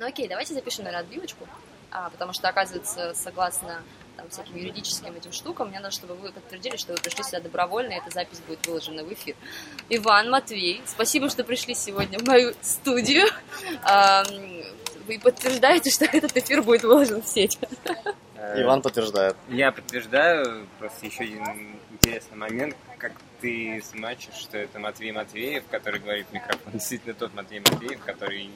Ну окей, давайте запишем, наверное, отбивочку, а, потому что, оказывается, согласно там, всяким юридическим этим штукам, мне надо, чтобы вы подтвердили, что вы пришли сюда добровольно, и эта запись будет выложена в эфир. Иван, Матвей, спасибо, что пришли сегодня в мою студию. А, вы подтверждаете, что этот эфир будет выложен в сеть? Э, Иван подтверждает. Я подтверждаю, просто еще один интересный момент, как ты смачишь, что это Матвей Матвеев, который говорит в микрофон, действительно тот Матвей Матвеев, который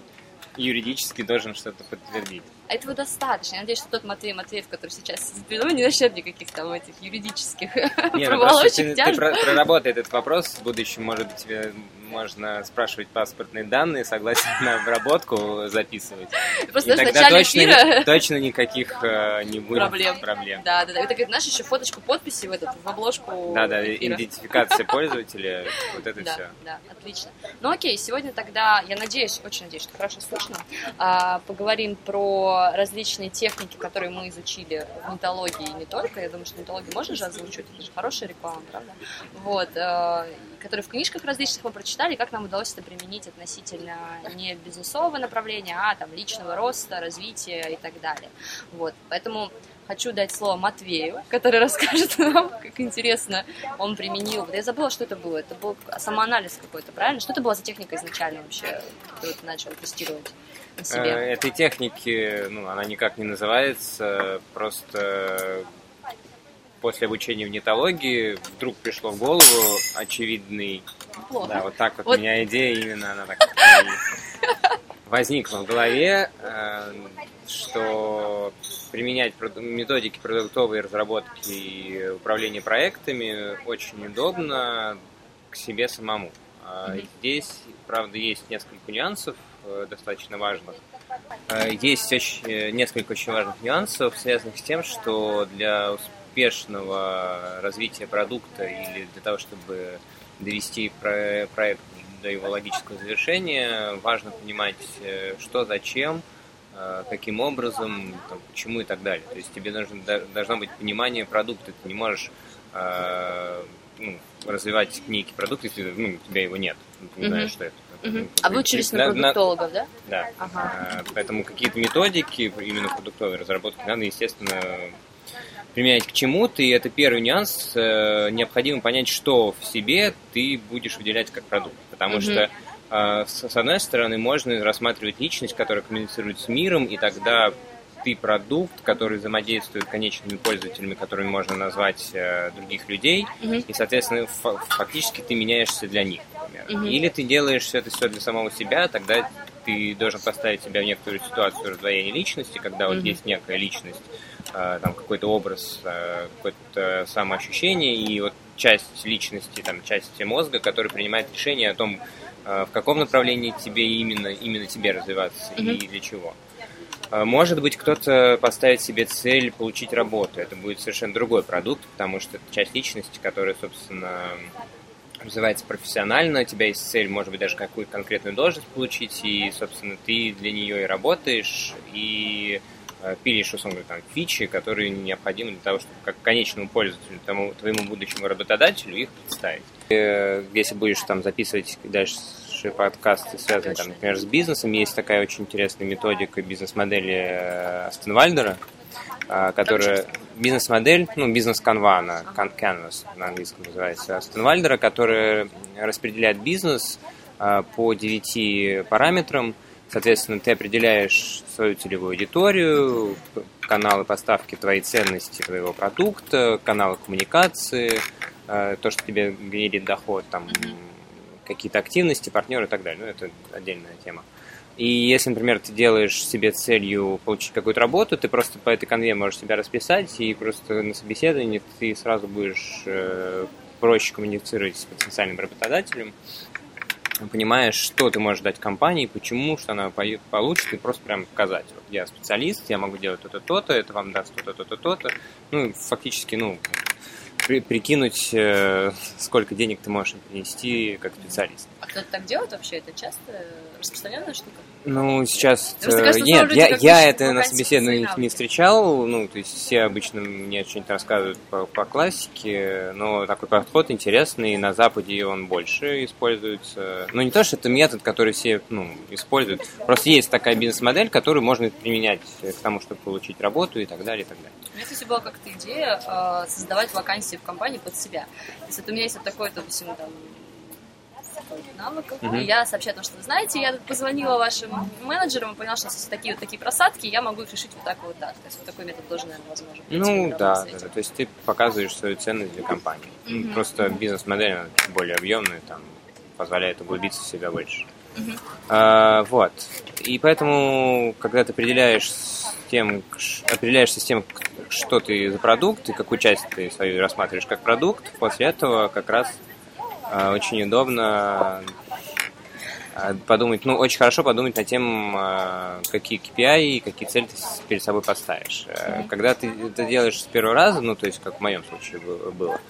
юридически должен что-то подтвердить. Этого достаточно. Я надеюсь, что тот Матвей Матвеев, который сейчас передо не начнет никаких там этих юридических Не, ну, проволочек, ты, ты проработай этот вопрос. В будущем, может быть, тебе можно спрашивать паспортные данные, согласен на обработку записывать. Просто и тогда точно, эфира... точно никаких э, не будет проблем. проблем. Да, да, да. Это, знаешь, еще фоточку подписи в, этот, в обложку Да, да, эфира. идентификация пользователя, вот это да, все. Да, отлично. Ну окей, сегодня тогда, я надеюсь, очень надеюсь, что хорошо слышно, а, поговорим про различные техники, которые мы изучили в нетологии и не только. Я думаю, что нетологию можно же озвучивать, это же хорошая реклама, правда? Вот, э, которые в книжках различных мы прочитали, как нам удалось это применить относительно не бизнесового направления, а там личного роста, развития и так далее. Вот, поэтому хочу дать слово Матвею, который расскажет нам, как интересно он применил. Я забыла, что это было. Это был самоанализ какой-то, правильно? Что это была за техника изначально вообще, которую ты начал тестировать себе? Э, этой техники, ну, она никак не называется, просто после обучения в нетологии вдруг пришло в голову очевидный... Плохо. Да, вот так вот, вот. у меня идея именно, она так возникла в голове, э, что применять методики продуктовой разработки и управления проектами очень удобно к себе самому. Mm-hmm. Здесь, правда, есть несколько нюансов достаточно важных. Э, есть очень, несколько очень важных нюансов, связанных с тем, что для успешного развития продукта или для того, чтобы довести проект до его логического завершения, важно понимать, э, что, зачем, э, каким образом, там, почему и так далее. То есть тебе должно, должно быть понимание продукта. Ты не можешь э, ну, развивать некий продукт, если ну, у тебя его нет. Ты не знаешь, что это. Угу. А вы учились на продуктологов, да? Да. Ага. Поэтому какие-то методики именно продуктовой разработки надо, естественно, применять к чему-то, и это первый нюанс. Э, необходимо понять, что в себе ты будешь выделять как продукт. Потому что э, с одной стороны, можно рассматривать личность, которая коммуницирует с миром, и тогда ты продукт, который взаимодействует конечными пользователями, которыми можно назвать э, других людей, mm-hmm. и, соответственно, фактически ты меняешься для них, например. Mm-hmm. Или ты делаешь все это все для самого себя, тогда ты должен поставить себя в некоторую ситуацию раздвоения личности, когда вот есть некая личность, Э, там какой-то образ, э, какое-то самоощущение и вот часть личности, там часть мозга, который принимает решение о том, э, в каком направлении тебе именно, именно тебе развиваться mm-hmm. и для чего. Может быть, кто-то поставит себе цель получить работу. Это будет совершенно другой продукт, потому что это часть личности, которая, собственно, развивается профессионально, у тебя есть цель, может быть, даже какую-то конкретную должность получить, и, собственно, ты для нее и работаешь, и Э, пилишь, условно говоря, там, фичи, которые необходимы для того, чтобы как конечному пользователю, тому, твоему будущему работодателю их представить. И, э, если будешь там записывать дальше подкасты, связанные, там, например, с бизнесом, есть такая очень интересная методика бизнес-модели Астенвальдера, э, которая бизнес-модель, ну, бизнес-канва, она, canvas на английском называется, Астенвальдера, которая распределяет бизнес по девяти параметрам, Соответственно, ты определяешь свою целевую аудиторию, каналы поставки твоей ценности, твоего продукта, каналы коммуникации, э, то, что тебе генерит доход, там, какие-то активности, партнеры и так далее. Ну, это отдельная тема. И если, например, ты делаешь себе целью получить какую-то работу, ты просто по этой конве можешь себя расписать, и просто на собеседовании ты сразу будешь э, проще коммуницировать с потенциальным работодателем, понимаешь, что ты можешь дать компании, почему, что она получит, и просто прям показать. Вот я специалист, я могу делать то-то, то-то, это вам даст то-то, то-то, то-то. Ну, фактически, ну, при, прикинуть, э, сколько денег ты можешь принести как специалист. А кто-то так делает вообще? Это часто распространенная штука? Ну, сейчас... Э, кажется, нет, я, я это на собеседовании не встречал, ну, то есть все обычно мне что-нибудь рассказывают по, по классике, но такой подход интересный, на Западе он больше используется. Ну, не то, что это метод, который все, ну, используют, просто есть такая бизнес-модель, которую можно применять к тому, чтобы получить работу и так далее, и так далее. У меня, кстати, была как-то идея э, создавать вакансии в компании под себя. То есть, вот у меня есть вот такой, допустим, там, навыков. Mm-hmm. И я сообщаю о том, что вы знаете, я позвонила вашим менеджерам и поняла, что есть такие вот такие просадки, я могу их решить вот так вот так. То есть вот такой метод тоже, наверное, возможен. Ну да, да, да, то есть ты показываешь свою ценность для компании. Mm-hmm. Просто бизнес-модель более объемная, там позволяет углубиться в себя больше. Uh-huh. А, вот. И поэтому, когда ты определяешь с тем, определяешься с тем, что ты за продукт и какую часть ты свою рассматриваешь как продукт, после этого как раз очень удобно а, подумать, ну, очень хорошо подумать над тем, а, какие KPI и какие цели ты перед собой поставишь. Когда ты это делаешь с первого раза, ну, то есть, как в моем случае было,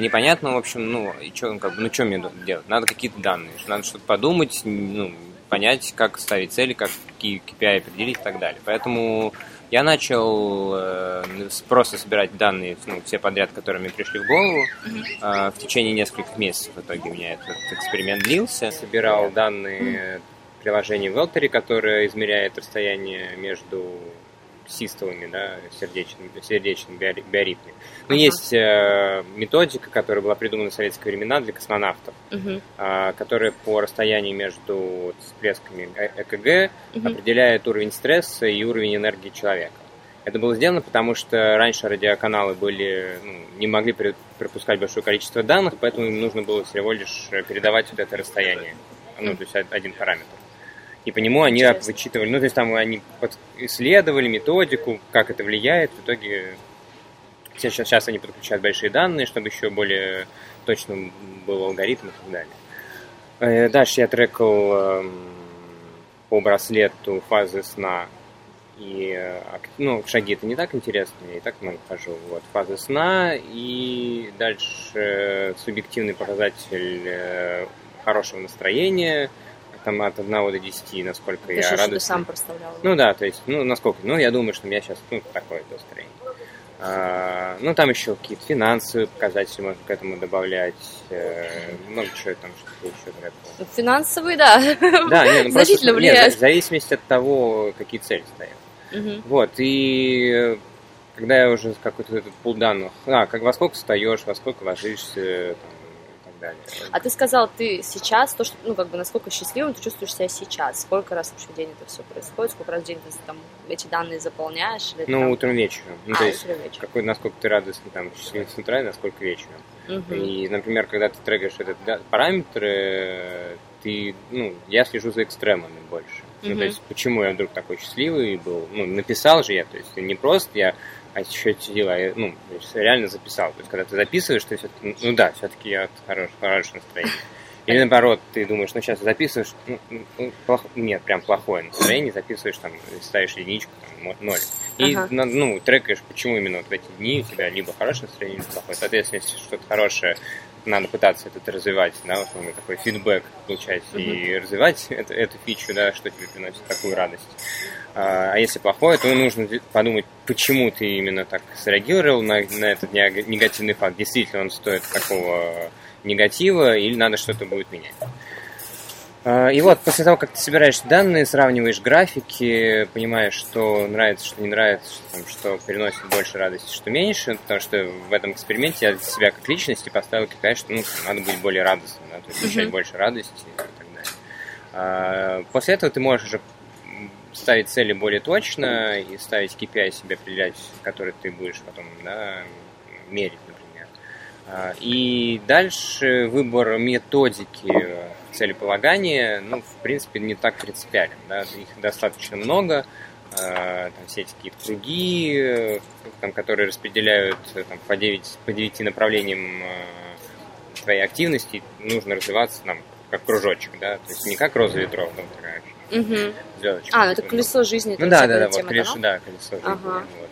непонятно, в общем, ну, и что, как бы, ну, что мне делать? Надо какие-то данные, надо что-то подумать, ну, понять, как ставить цели, как, какие KPI определить и так далее. Поэтому я начал э, просто собирать данные, ну, все подряд, которые мне пришли в голову. Э, в течение нескольких месяцев в итоге у меня этот эксперимент длился. Собирал данные приложения Велтери, которое измеряет расстояние между систолами, да, сердечными, сердечными биоритмами. Но uh-huh. есть э, методика, которая была придумана в советские времена для космонавтов, uh-huh. э, которая по расстоянию между всплесками э, ЭКГ uh-huh. определяет уровень стресса и уровень энергии человека. Это было сделано, потому что раньше радиоканалы были, ну, не могли пропускать большое количество данных, поэтому им нужно было всего лишь передавать вот это расстояние, ну, то есть один параметр. И по нему они Интересно. вычитывали, ну, то есть там они исследовали методику, как это влияет. В итоге сейчас, сейчас они подключают большие данные, чтобы еще более точно был алгоритм и так далее. Э, дальше я трекал эм, по браслету фазы сна и э, ну, шаги это не так интересно, я и так много хожу. Вот, фазы сна и дальше субъективный показатель э, хорошего настроения – там от 1 до 10, насколько ты я радостный. ты сам представлял. Ну да, то есть, ну насколько, ну я думаю, что у меня сейчас ну, такое настроение. А, ну там еще какие-то финансовые показатели можно к этому добавлять, э, много чего там, что еще трекал. Финансовые, да. Да, нет, ну, Значительно просто, влияет. Нет, в зависимости от того, какие цели стоят. Угу. Вот, и когда я уже какой-то этот пул данных, а, как во сколько встаешь, во сколько ложишься, там, далее. А ты сказал, ты сейчас, то, что, ну, как бы, насколько счастливым ты чувствуешь себя сейчас? Сколько раз вообще в день это все происходит? Сколько раз в день ты там эти данные заполняешь? Или, ну, там... утром вечером. Ну, а, то есть, вечером. Какой, насколько ты радостный, там, счастливый с утра, и насколько вечером. Угу. И, например, когда ты трекаешь этот параметр, ты, ну, я слежу за экстремами больше. Угу. Ну, то есть, почему я вдруг такой счастливый был? Ну, написал же я, то есть, не просто я а еще сидела, я, ну, реально записал. То есть, когда ты записываешь, ты все-таки, ну да, все-таки я хорош, хорошее настроение. Или наоборот, ты думаешь, ну сейчас записываешь, ну, ну, плохо, нет, прям плохое настроение, записываешь там, ставишь единичку, там, ноль. И, ага. ну, трекаешь, почему именно вот в эти дни у тебя либо хорошее настроение, либо плохое. Соответственно, если что-то хорошее, надо пытаться это развивать, да, вот такой фидбэк получать uh-huh. и развивать эту, эту фичу, да, что тебе приносит такую радость. А, а если плохое, то нужно подумать, почему ты именно так среагировал на, на этот негативный факт. Действительно он стоит такого негатива или надо что-то будет менять. А, и вот, после того, как ты собираешь данные, сравниваешь графики, понимаешь, что нравится, что не нравится, что, там, что приносит больше радости, что меньше, потому что в этом эксперименте я для себя как личности поставил KPI, что ну, надо быть более радостным, есть получать mm-hmm. больше радости и так далее. А, после этого ты можешь уже ставить цели более точно и ставить KPI себе определять, который ты будешь потом да, мерить, например. А, и дальше выбор методики целеполагания, ну, в принципе, не так принципиален. Да? Их достаточно много, а, там все эти какие-то круги, там, которые распределяют там, по, 9, по 9 направлениям а, твоей активности, нужно развиваться там, как кружочек, да, то есть не как роза ветров, там такая Угу. А, ну это колесо жизни. Ну да, да, да, вот колесо, да, колесо жизни. Ага. Вот.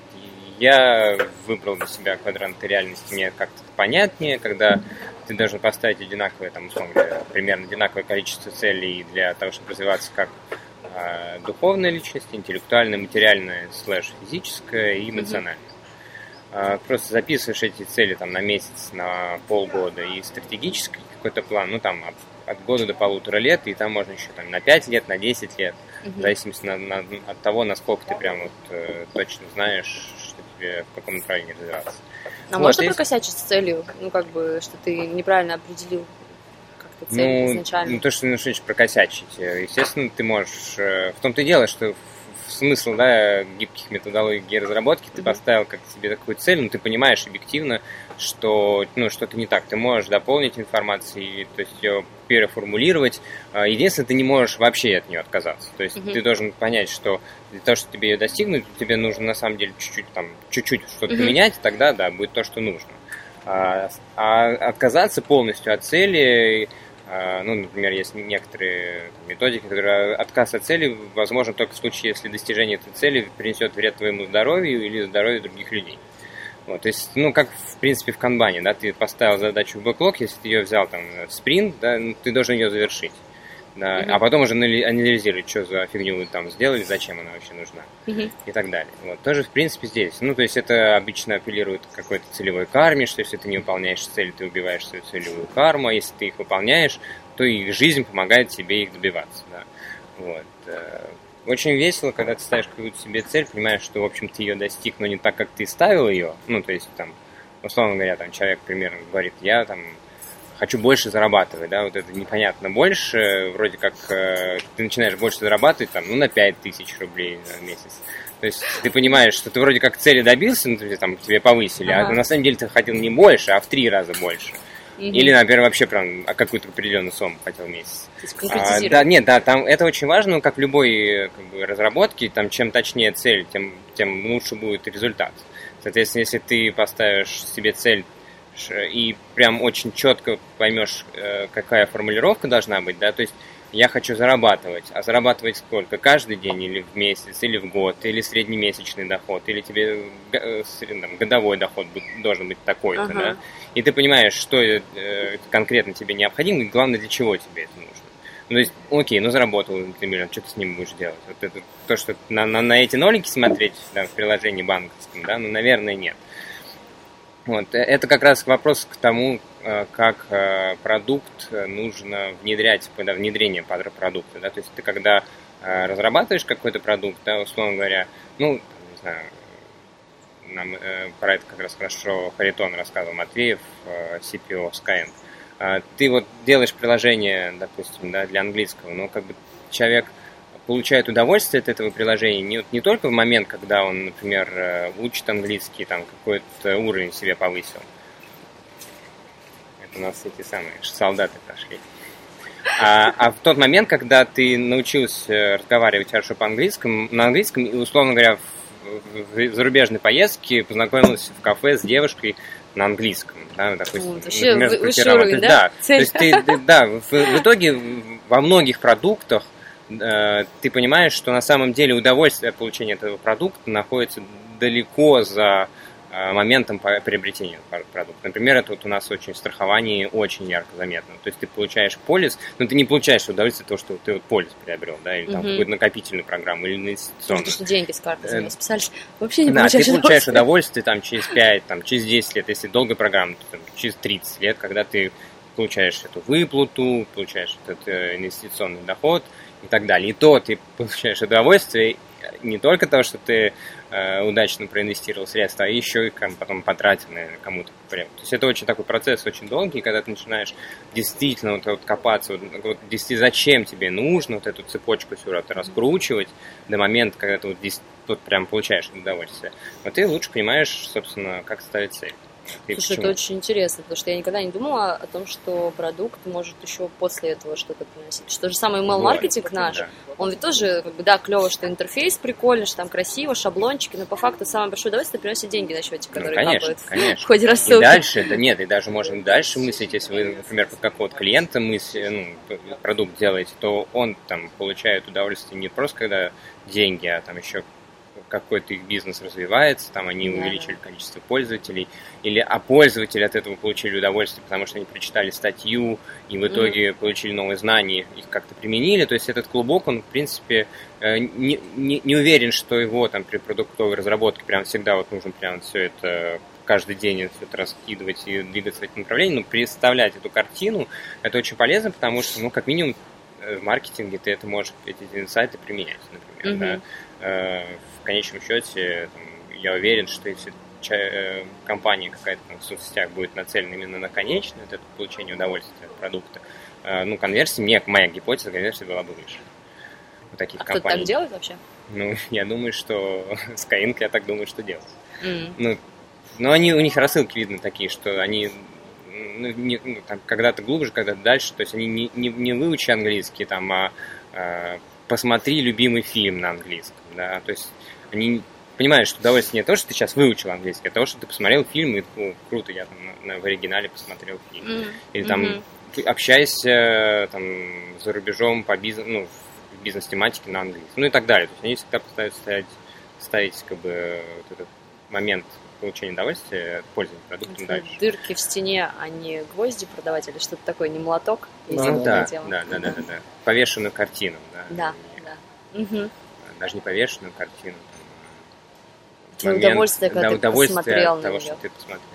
я выбрал для себя квадранты реальности, мне как-то понятнее, когда ты должен поставить одинаковое, там, условно говоря, примерно одинаковое количество целей для того, чтобы развиваться как э, духовная личность, интеллектуальная, материальная, слэш физическая и эмоциональная. Mm-hmm. Э, просто записываешь эти цели там на месяц, на полгода и стратегический какой-то план, ну там от, года до полутора лет, и там можно еще там на 5 лет, на 10 лет, mm-hmm. в зависимости на, на, от того, насколько ты прям вот э, точно знаешь, что тебе в каком направлении развиваться. А вот, можно и... прокосячить с целью, ну, как бы, что ты неправильно определил как-то цель ну, изначально? Ну, то, что ты начнешь прокосячить. Естественно, ты можешь... Э, в том-то и дело, что смысл да, гибких методологий разработки, ты mm-hmm. поставил как себе такую цель, но ты понимаешь объективно, что ну, что-то не так. Ты можешь дополнить информацию, то есть ее переформулировать. А, единственное, ты не можешь вообще от нее отказаться. То есть mm-hmm. ты должен понять, что для того, чтобы тебе ее достигнуть, тебе нужно на самом деле чуть-чуть там, чуть-чуть что-то mm-hmm. поменять, тогда да, будет то, что нужно. А, а отказаться полностью от цели а, ну, например, есть некоторые методики, которые отказ от цели возможен только в случае, если достижение этой цели принесет вред твоему здоровью или здоровью других людей. Вот, то есть, ну, как, в принципе, в канбане, да, ты поставил задачу в бэклог, если ты ее взял там в спринт, да, ну, ты должен ее завершить. Да, mm-hmm. а потом уже анализировать, что за фигню вы там сделали, зачем она вообще нужна mm-hmm. и так далее. Вот, тоже, в принципе, здесь. Ну, то есть это обычно апеллирует к какой-то целевой карме, что если ты не выполняешь цели, ты убиваешь свою целевую карму, а если ты их выполняешь, то и жизнь помогает тебе их добиваться. Да. Вот. Очень весело, когда ты ставишь какую-то себе цель, понимаешь, что, в общем, ты ее достиг, но не так, как ты ставил ее. Ну, то есть, там, условно говоря, там человек примерно говорит, я там хочу больше зарабатывать, да, вот это непонятно больше, вроде как э, ты начинаешь больше зарабатывать, там, ну, на 5 тысяч рублей в месяц. То есть ты понимаешь, что ты вроде как цели добился, ну, там, тебе повысили, а ага. а на самом деле ты хотел не больше, а в три раза больше. Угу. Или, например, вообще прям а какую-то определенную сумму хотел в месяц. А, да, нет, да, там это очень важно, как в любой как бы, разработке, там чем точнее цель, тем, тем лучше будет результат. Соответственно, если ты поставишь себе цель и прям очень четко поймешь, э, какая формулировка должна быть, да, то есть я хочу зарабатывать, а зарабатывать сколько? Каждый день или в месяц, или в год, или среднемесячный доход, или тебе э, там, годовой доход должен быть такой-то, ага. да? И ты понимаешь, что э, конкретно тебе необходимо, и главное, для чего тебе это нужно. Ну, то есть, окей, ну заработал ты миллион, что ты с ним будешь делать? Вот это то, что на, на, на эти нолики смотреть да, в приложении банковском, да, ну, наверное, нет. Вот. Э, это как раз вопрос к тому, э, как э, продукт нужно внедрять, внедрение продукта. Да? То есть ты когда разрабатываешь какой-то продукт, да, условно говоря, ну, не знаю, нам про это как раз хорошо Харитон рассказывал, Матвеев, CPO Skyeng. Ты вот делаешь приложение, допустим, да, для английского, но как бы человек – получает удовольствие от этого приложения не, не только в момент, когда он, например, э, учит английский, там какой-то уровень себе повысил. Это у нас эти самые солдаты прошли. А, а в тот момент, когда ты научился разговаривать хорошо по-английскому, на английском, и, условно говоря, в, в зарубежной поездке познакомился в кафе с девушкой на английском, да, допустим, вот, например, вы, уровень, да? да, то есть ты, да, в, в итоге во многих продуктах Э, ты понимаешь, что на самом деле удовольствие от получения этого продукта находится далеко за э, моментом приобретения продукта. Например, это вот у нас очень страхование очень ярко заметно. То есть ты получаешь полис, но ты не получаешь удовольствие от того, что ты вот полис приобрел, да, или там угу. какую-то накопительную программу, или инвестиционную. Потому что деньги с карты за списались. Вообще не да, получаешь ты получаешь удовольствие там через 5, там, через 10 лет, если долгая программа, то там, через 30 лет, когда ты получаешь эту выплату, получаешь этот э, инвестиционный доход – и так далее. И то ты получаешь удовольствие не только того, что ты э, удачно проинвестировал средства, а еще и потом потратил кому-то. То есть это очень такой процесс, очень долгий, когда ты начинаешь действительно вот, вот копаться, вот, вот действительно зачем тебе нужно вот эту цепочку всю раскручивать до момента, когда ты вот, вот прям получаешь удовольствие. Но ты лучше понимаешь, собственно, как ставить цель. И Слушай, почему? это очень интересно, потому что я никогда не думала о том, что продукт может еще после этого что-то приносить. Что же самый email-маркетинг вот, наш, да. он ведь тоже, как бы, да, клево, что интерфейс прикольный, что там красиво, шаблончики, но по факту самое большое удовольствие приносит деньги на счете, которые ну, конечно, капают конечно. в ходе рассылки. И дальше, да нет, и даже можно дальше мыслить, если вы, например, под какого-то клиента мысли, ну, продукт делаете, то он там получает удовольствие не просто когда деньги, а там еще какой-то их бизнес развивается, там они увеличили количество пользователей, или а пользователи от этого получили удовольствие, потому что они прочитали статью и в итоге mm. получили новые знания, их как-то применили. То есть этот клубок, он, в принципе, э, не, не, не уверен, что его там при продуктовой разработке прям всегда вот нужно прям все это каждый день все это раскидывать и двигаться в этом направлении, но представлять эту картину, это очень полезно, потому что, ну, как минимум, э, в маркетинге ты это можешь, эти инсайты применять, например, mm-hmm. да. Э, в конечном счете, там, я уверен, что если э, компания какая-то там в соцсетях будет нацелена именно на конечное, это получение удовольствия от продукта, ну, конверсия, мне, моя гипотеза, конверсия была бы выше. У таких а компаний. кто так делает вообще? Ну, я думаю, что Skyeng, я так думаю, что делает. Mm. Ну, но они, у них рассылки видно такие, что они ну, не, ну, там, когда-то глубже, когда-то дальше, то есть они не, не, не выучи английский, там, а, а посмотри любимый фильм на английском, да, то есть они понимают, что удовольствие не то, что ты сейчас выучил английский, а то, что ты посмотрел фильм, и ну, круто, я там на, на, в оригинале посмотрел фильм. Mm-hmm. Или там mm-hmm. общайся там за рубежом по бизнесу, ну, в бизнес-тематике на английском, ну и так далее. То есть они всегда пытаются ставить, ставить как бы вот этот момент получения удовольствия от пользования продуктом дальше. Дырки в стене, а не гвозди продавать или что-то такое, не молоток? Ну, да, да, да, да, да, да. Повешенную картину, да. Да, да. Угу. Даже не повешенную картину. Там, момент, удовольствие, когда да, ты удовольствие от того, что ты посмотрел.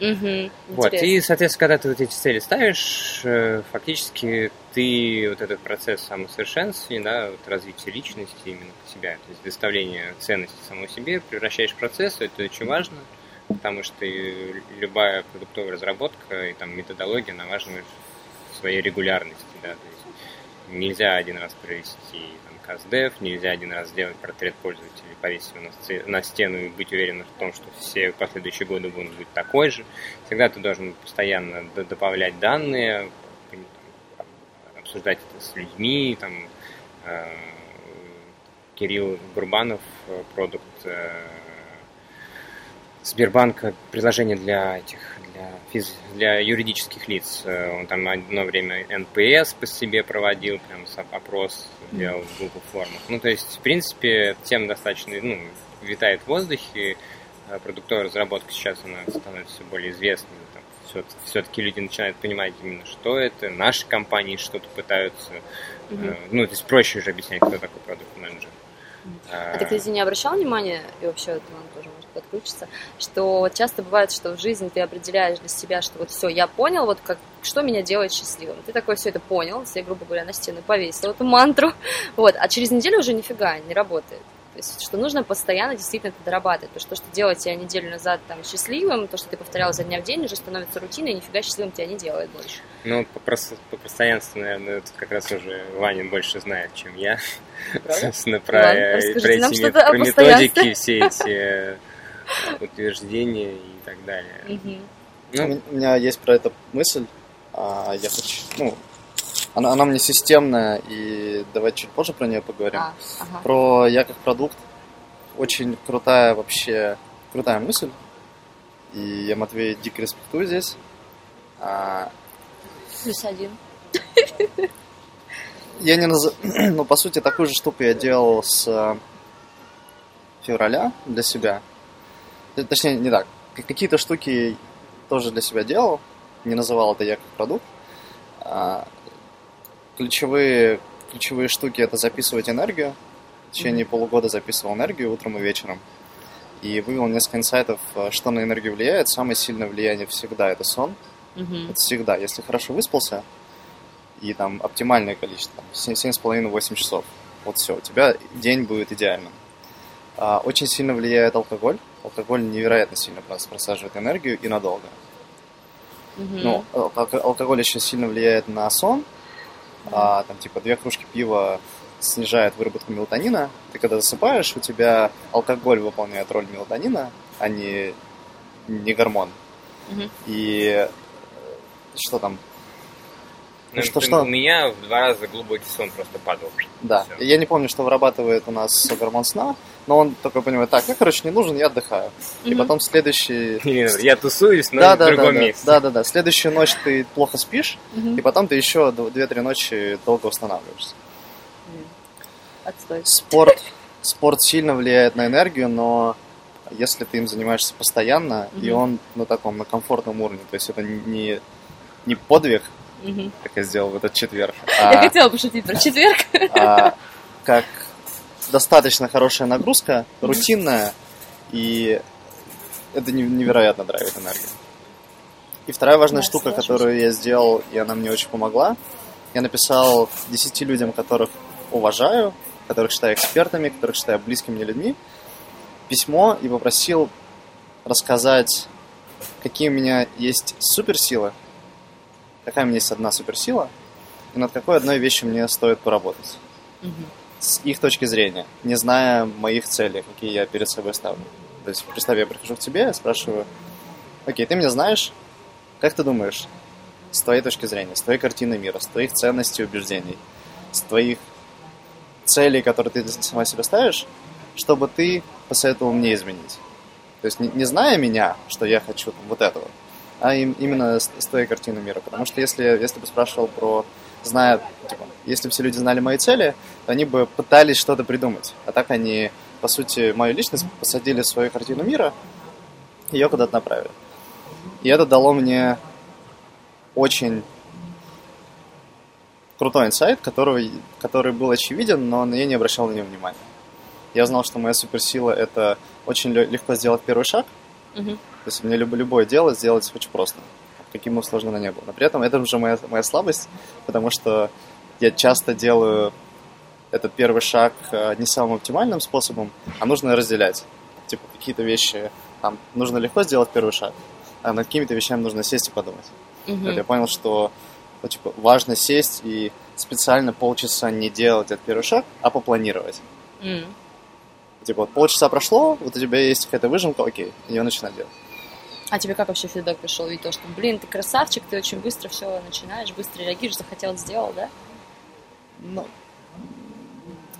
Угу, вот, и, соответственно, когда ты вот эти цели ставишь, э, фактически ты вот этот процесс самосовершенствования, да, вот развития личности именно себя, то есть доставление ценности самому себе, превращаешь в процесс, это очень важно, потому что любая продуктовая разработка и там методология, она важна в своей регулярности, да, то есть нельзя один раз провести CastDev, нельзя один раз сделать портрет пользователя, повесить его на стену и быть уверенным в том, что все последующие годы будут быть такой же. Всегда ты должен постоянно добавлять данные, обсуждать это с людьми, там, э, Кирилл Гурбанов, э, продукт э, Сбербанка, приложение для этих для, физ, для юридических лиц. Он там одно время NPS по себе проводил, прям опрос делал в Google формах. Ну, то есть, в принципе, тема достаточно, ну, витает в воздухе. Продуктовая разработка сейчас она становится все более известной. Там, все, все-таки люди начинают понимать именно, что это. Наши компании что-то пытаются. Mm-hmm. Ну, то есть проще уже объяснять, кто такой продукт-менеджер. А ты, кстати, не обращал внимания, и вообще это вам тоже может подключиться, что вот часто бывает, что в жизни ты определяешь для себя, что вот все, я понял, вот как, что меня делает счастливым. Ты такой все это понял, все, грубо говоря, на стену повесил эту мантру, вот, а через неделю уже нифига не работает. То есть, что нужно постоянно действительно это дорабатывать. То, что, что делало тебя неделю назад там, счастливым, то, что ты повторял за дня в день, уже становится рутиной, и нифига счастливым тебя не делает больше. Ну, по, прос- по постоянству, наверное, это как раз уже Ваня больше знает, чем я. Собственно, про, Ладно, про эти про методики, все эти э, утверждения и так далее. Ну, у меня есть про это мысль. А, я хочу, ну, она, она мне системная, и давайте чуть позже про нее поговорим. А, ага. Про я как продукт. Очень крутая вообще, крутая мысль. И я Матвей дико респектую здесь. А... Плюс один. Я не наз... Ну, по сути, такую же штуку я делал с э, февраля для себя. Э, точнее, не так. Какие-то штуки тоже для себя делал. Не называл это я как продукт. Ключевые, ключевые штуки это записывать энергию. В течение mm-hmm. полугода записывал энергию утром и вечером. И вывел несколько инсайтов, э, что на энергию влияет. Самое сильное влияние всегда это сон. Mm-hmm. Это всегда. Если хорошо выспался, и там оптимальное количество, 7,5-8 часов, вот все, у тебя день будет идеальным. А, очень сильно влияет алкоголь. Алкоголь невероятно сильно просаживает энергию и надолго. Mm-hmm. Ну, алкоголь еще сильно влияет на сон, а, там типа две кружки пива снижает выработку мелатонина. Ты когда засыпаешь, у тебя алкоголь выполняет роль мелатонина, а не, не гормон. Угу. И э, что там? Ну, что, что? У меня в два раза глубокий сон просто падал. Да. Все. Я не помню, что вырабатывает у нас гормон сна, но он такой понимает, так, я, короче, не нужен, я отдыхаю. Mm-hmm. И потом следующий... Я тусуюсь, но да, в да, другом да, месте. Да, да, да. Следующую ночь ты плохо спишь, mm-hmm. и потом ты еще 2-3 ночи долго восстанавливаешься. Отстой. Спорт. спорт сильно влияет на энергию, но если ты им занимаешься постоянно, и Мгм. он на таком, на комфортном уровне, то есть это не, не подвиг, Мгм. как я сделал в этот четверг, Я а, хотела пошутить про четверг. а как достаточно хорошая нагрузка, рутинная, и это не- невероятно драйвит энергию. И вторая важная Да, штука, соглашусь. которую я сделал, и она мне очень помогла, я написал 10 людям, которых уважаю, которых считаю экспертами, которых считаю близкими мне людьми, письмо и попросил рассказать, какие у меня есть суперсилы, какая у меня есть одна суперсила, и над какой одной вещью мне стоит поработать Мгм. с их точки зрения, не зная моих целей, какие я перед собой ставлю. То есть, представь, я прихожу к тебе, спрашиваю, окей, ты меня знаешь, как ты думаешь, с твоей точки зрения, с твоей картины мира, с твоих ценностей и убеждений, с твоих целей, которые ты сама себе ставишь, чтобы ты посоветовал мне изменить. То есть, не, не зная меня, что я хочу там, вот этого, а им- именно с, с твоей картины мира. Потому что если, если бы спрашивал про, зная, типа, если бы все люди знали мои цели, то они бы пытались что-то придумать. А так они, по сути, мою личность посадили в свою картину мира, ее куда-то направили. И это дало мне очень крутой инсайт, который, который был очевиден, но я не обращал на него внимания. Я знал, что моя суперсила — это очень легко сделать первый шаг, Мгм. То есть мне любо- любое дело сделать очень просто, каким бы сложно оно ни было. Но при этом это уже моя, моя слабость, потому что я часто делаю этот первый шаг э, не самым оптимальным способом, а нужно разделять. Типа какие-то вещи, там, нужно легко сделать первый шаг, а над какими-то вещами нужно сесть и подумать. Мгм. Вот я понял, что ну, типа, важно сесть и специально полчаса не делать этот первый шаг, а попланировать. М. Типа, вот полчаса прошло, вот у тебя есть какая-то выжимка, окей, ее начинай делать. А тебе как вообще фидбэк пришел? Ведь то, что, блин, ты красавчик, ты очень быстро все начинаешь, быстро реагируешь, захотел, сделал, да? Ну,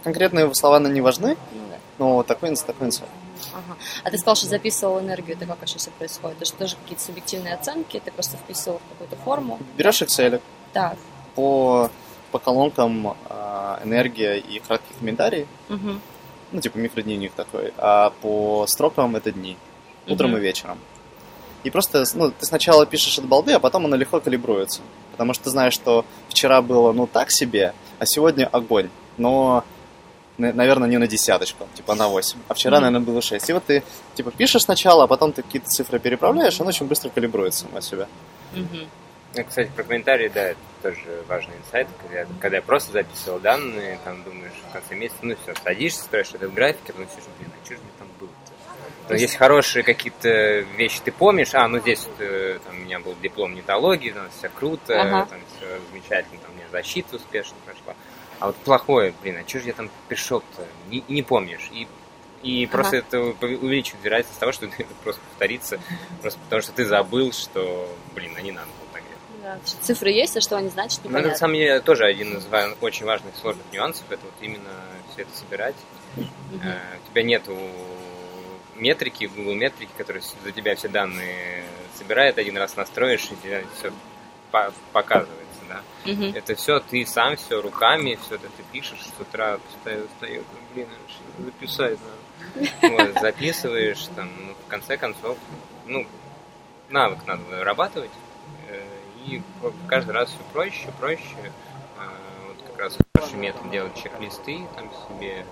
конкретные слова не важны, Ну да. но такой, инс- такой инсайт. Ага. А ты сказал, что записывал энергию, это как вообще все происходит? Это же тоже какие-то субъективные оценки, ты просто вписывал в какую-то форму. Берешь Excel, Так. по, по колонкам а, энергия и краткие комментарии, Мгм. ну, типа микродневник такой, а по строкам это дни, утром Мгм. и вечером. И просто, ну, ты сначала пишешь от балды, а потом оно легко калибруется. Потому что ты знаешь, что вчера было, ну, так себе, а сегодня огонь. Но, на- наверное, не на десяточку, типа на 8. А вчера, Мгм. наверное, было 6. И вот ты, типа, пишешь сначала, а потом ты какие-то цифры переправляешь, он очень быстро калибруется от себя. Ну, кстати, про комментарии, да, это тоже важный инсайт. Когда, когда я просто записывал данные, там думаешь в конце месяца, ну все, садишься, строишь это в графике, потом сидишь, блин, а что же мне там было-то? Но есть хорошие какие-то вещи, ты помнишь, а, ну здесь э, там, у меня был диплом нетологии, там все круто, Ага. там все замечательно, там у меня защита успешно прошла. А вот плохое, блин, а что же я там пришел-то? Не, не помнишь. И, и Ага. просто это увеличивает вероятность того, что это просто повторится, просто потому что ты забыл, что, блин, а не надо было так делать. Да. Цифры есть, а что они значат, Ну, это, непонятно. на самом деле, тоже один из очень важных сложных нюансов, это вот именно все это собирать. Э, У тебя нету метрики, Google метрики, которые за тебя все данные собирает, один раз настроишь, и тебе все показывается, да. Мгм. Это все ты сам, все руками, все это ты пишешь с утра, встаю, встаю, блин, что записать надо. Вот, записываешь, там, ну, в конце концов, ну, навык надо вырабатывать, э, и каждый раз все проще, проще. Э, Вот как раз хороший метод делать чек-листы, там себе,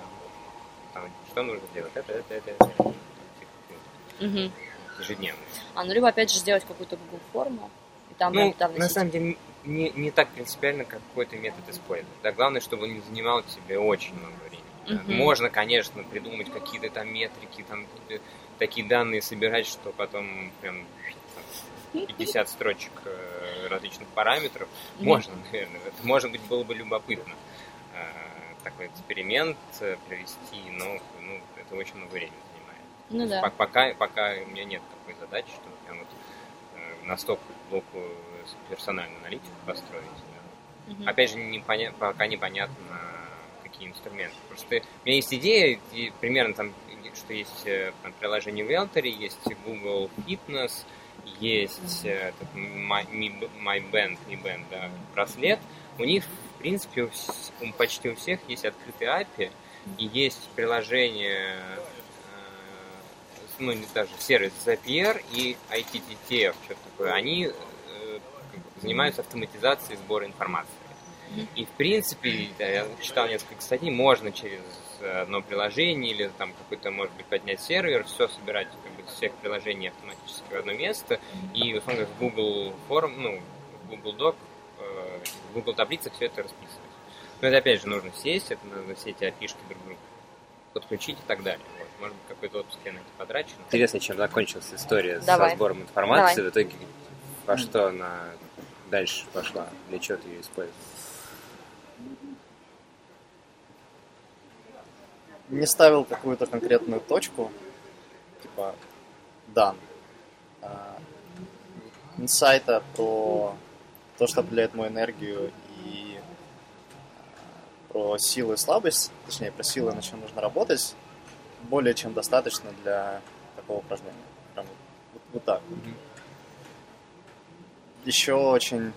там, что нужно делать, это, это, это, это, Мгм. ежедневно. А, ну либо опять же сделать какую-то Google форму, и там, Ну, там на самом деле, не, не так принципиально, как какой-то метод использовать. Да, главное, чтобы он не занимал тебе очень много времени. да. Мгм. Можно, конечно, придумать какие-то там метрики, там такие данные собирать, что потом прям там, 50 строчек э, различных параметров. Можно, наверное. Это, может быть, было бы любопытно э, такой эксперимент э, провести, но ну, это очень много времени. Ну да. Пок- Пока, пока у меня нет такой задачи, чтобы прям вот э, настолько глубокую персональную аналитику построить. да. Мгм. Опять же, непоня- пока непонятно, какие инструменты. Просто у меня есть идея, и примерно там, что есть э, там, приложение в Велтере, есть Google Fitness, есть э, этот My, Mi- My Band, Mi Band, да, браслет. У них, в принципе, у почти у всех есть открытый API, И есть приложение, э, ну, не даже сервис Zapier и ITTTF, что-то такое. Они э, занимаются автоматизацией сбора информации. И, в принципе, я читал несколько статей, можно через одно приложение или там какой-то, может быть, поднять сервер, все собирать как бы, всех приложений автоматически в одно место, и, в основном, в Google форм, ну, в Google Doc, э, в Google таблицах все это расписывать. Но это, опять же, нужно сесть, это нужно все эти опишки друг другу подключить и так далее. Может быть, какой-то отпуск я на это потрачу. Интересно, чем закончилась история Давай. со сбором информации. Давай. В итоге во что она дальше пошла, для чего ты ее используешь? не ставил какую-то конкретную точку, типа дан. Инсайта про то, что определяет мою энергию и а, про силу и слабость, точнее, про силу, на чем нужно работать, более чем достаточно для такого упражнения. Прям вот, вот так. Еще очень...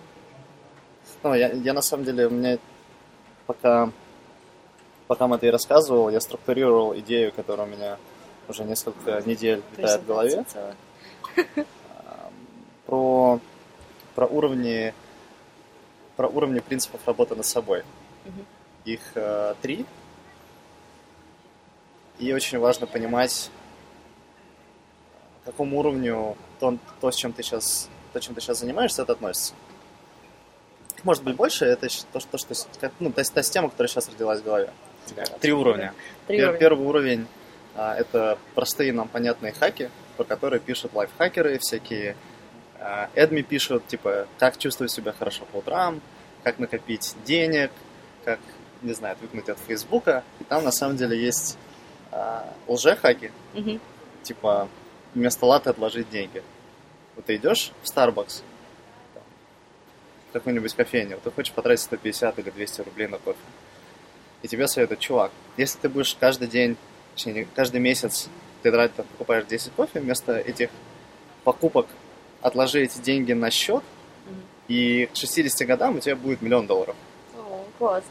Ну, я, я на самом деле, у меня пока пока Матвей рассказывал, я структурировал идею, которая у меня уже несколько недель витает в голове, про, про уровни про уровни принципов работы над собой. Их э, три. И очень важно понимать, к какому уровню то, то, с чем ты сейчас, то, чем ты сейчас занимаешься, это относится. Может быть больше, это то, что, что, как- ну, та, та система, которая сейчас родилась в голове. Три уровня. Три Пер- уровня. Первый уровень а, это простые нам понятные хаки, про которые пишут лайфхакеры, всякие а, эдми пишут, типа, как чувствовать себя хорошо по утрам, как накопить денег, как, не знаю, отвыкнуть от Фейсбука. И там на самом деле есть а, лже-хаки, Мгм. типа, вместо латы отложить деньги. Вот ты идешь в Starbucks, там, в какую-нибудь кофейню, вот ты хочешь потратить 150 или 200 рублей на кофе. И тебе советуют, чувак, если ты будешь каждый день, точнее, не каждый месяц ты тратишь, там, покупаешь 10 кофе, вместо этих покупок отложи эти деньги на счет, Мгм. и к 60 годам у тебя будет миллион долларов. О, классно.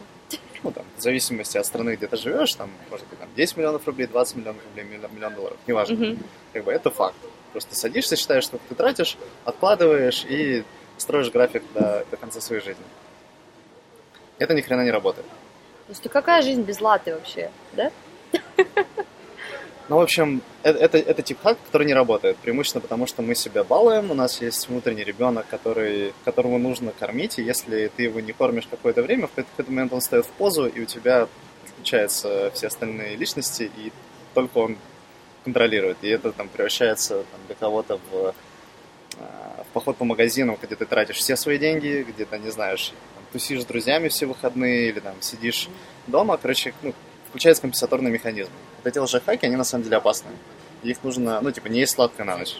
Ну, там, в зависимости от страны, где ты живешь, там, может быть, там, 10 миллионов рублей, 20 миллионов рублей, миллион, миллион долларов, неважно. Мгм. Как бы это факт. Просто садишься, считаешь, сколько ты тратишь, откладываешь и строишь график до, до конца своей жизни. Это ни хрена не работает. Слушай, какая жизнь без латы вообще, да? Ну, в общем, это, это, это тип хак, который не работает. Преимущественно потому, что мы себя балуем, у нас есть внутренний ребенок, который, которого нужно кормить, и если ты его не кормишь какое-то время, в какой-то момент он встает в позу, и у тебя включаются все остальные личности, и только он контролирует. И это там превращается там, для кого-то в, а, в поход по магазину, где ты тратишь все свои деньги, где ты, не знаешь, там, тусишь с друзьями все выходные, или там сидишь дома. Короче, ну, включается компенсаторный механизм. Вот эти лжехаки, они на самом деле опасны. Их нужно, ну, типа, не есть сладкое на ночь.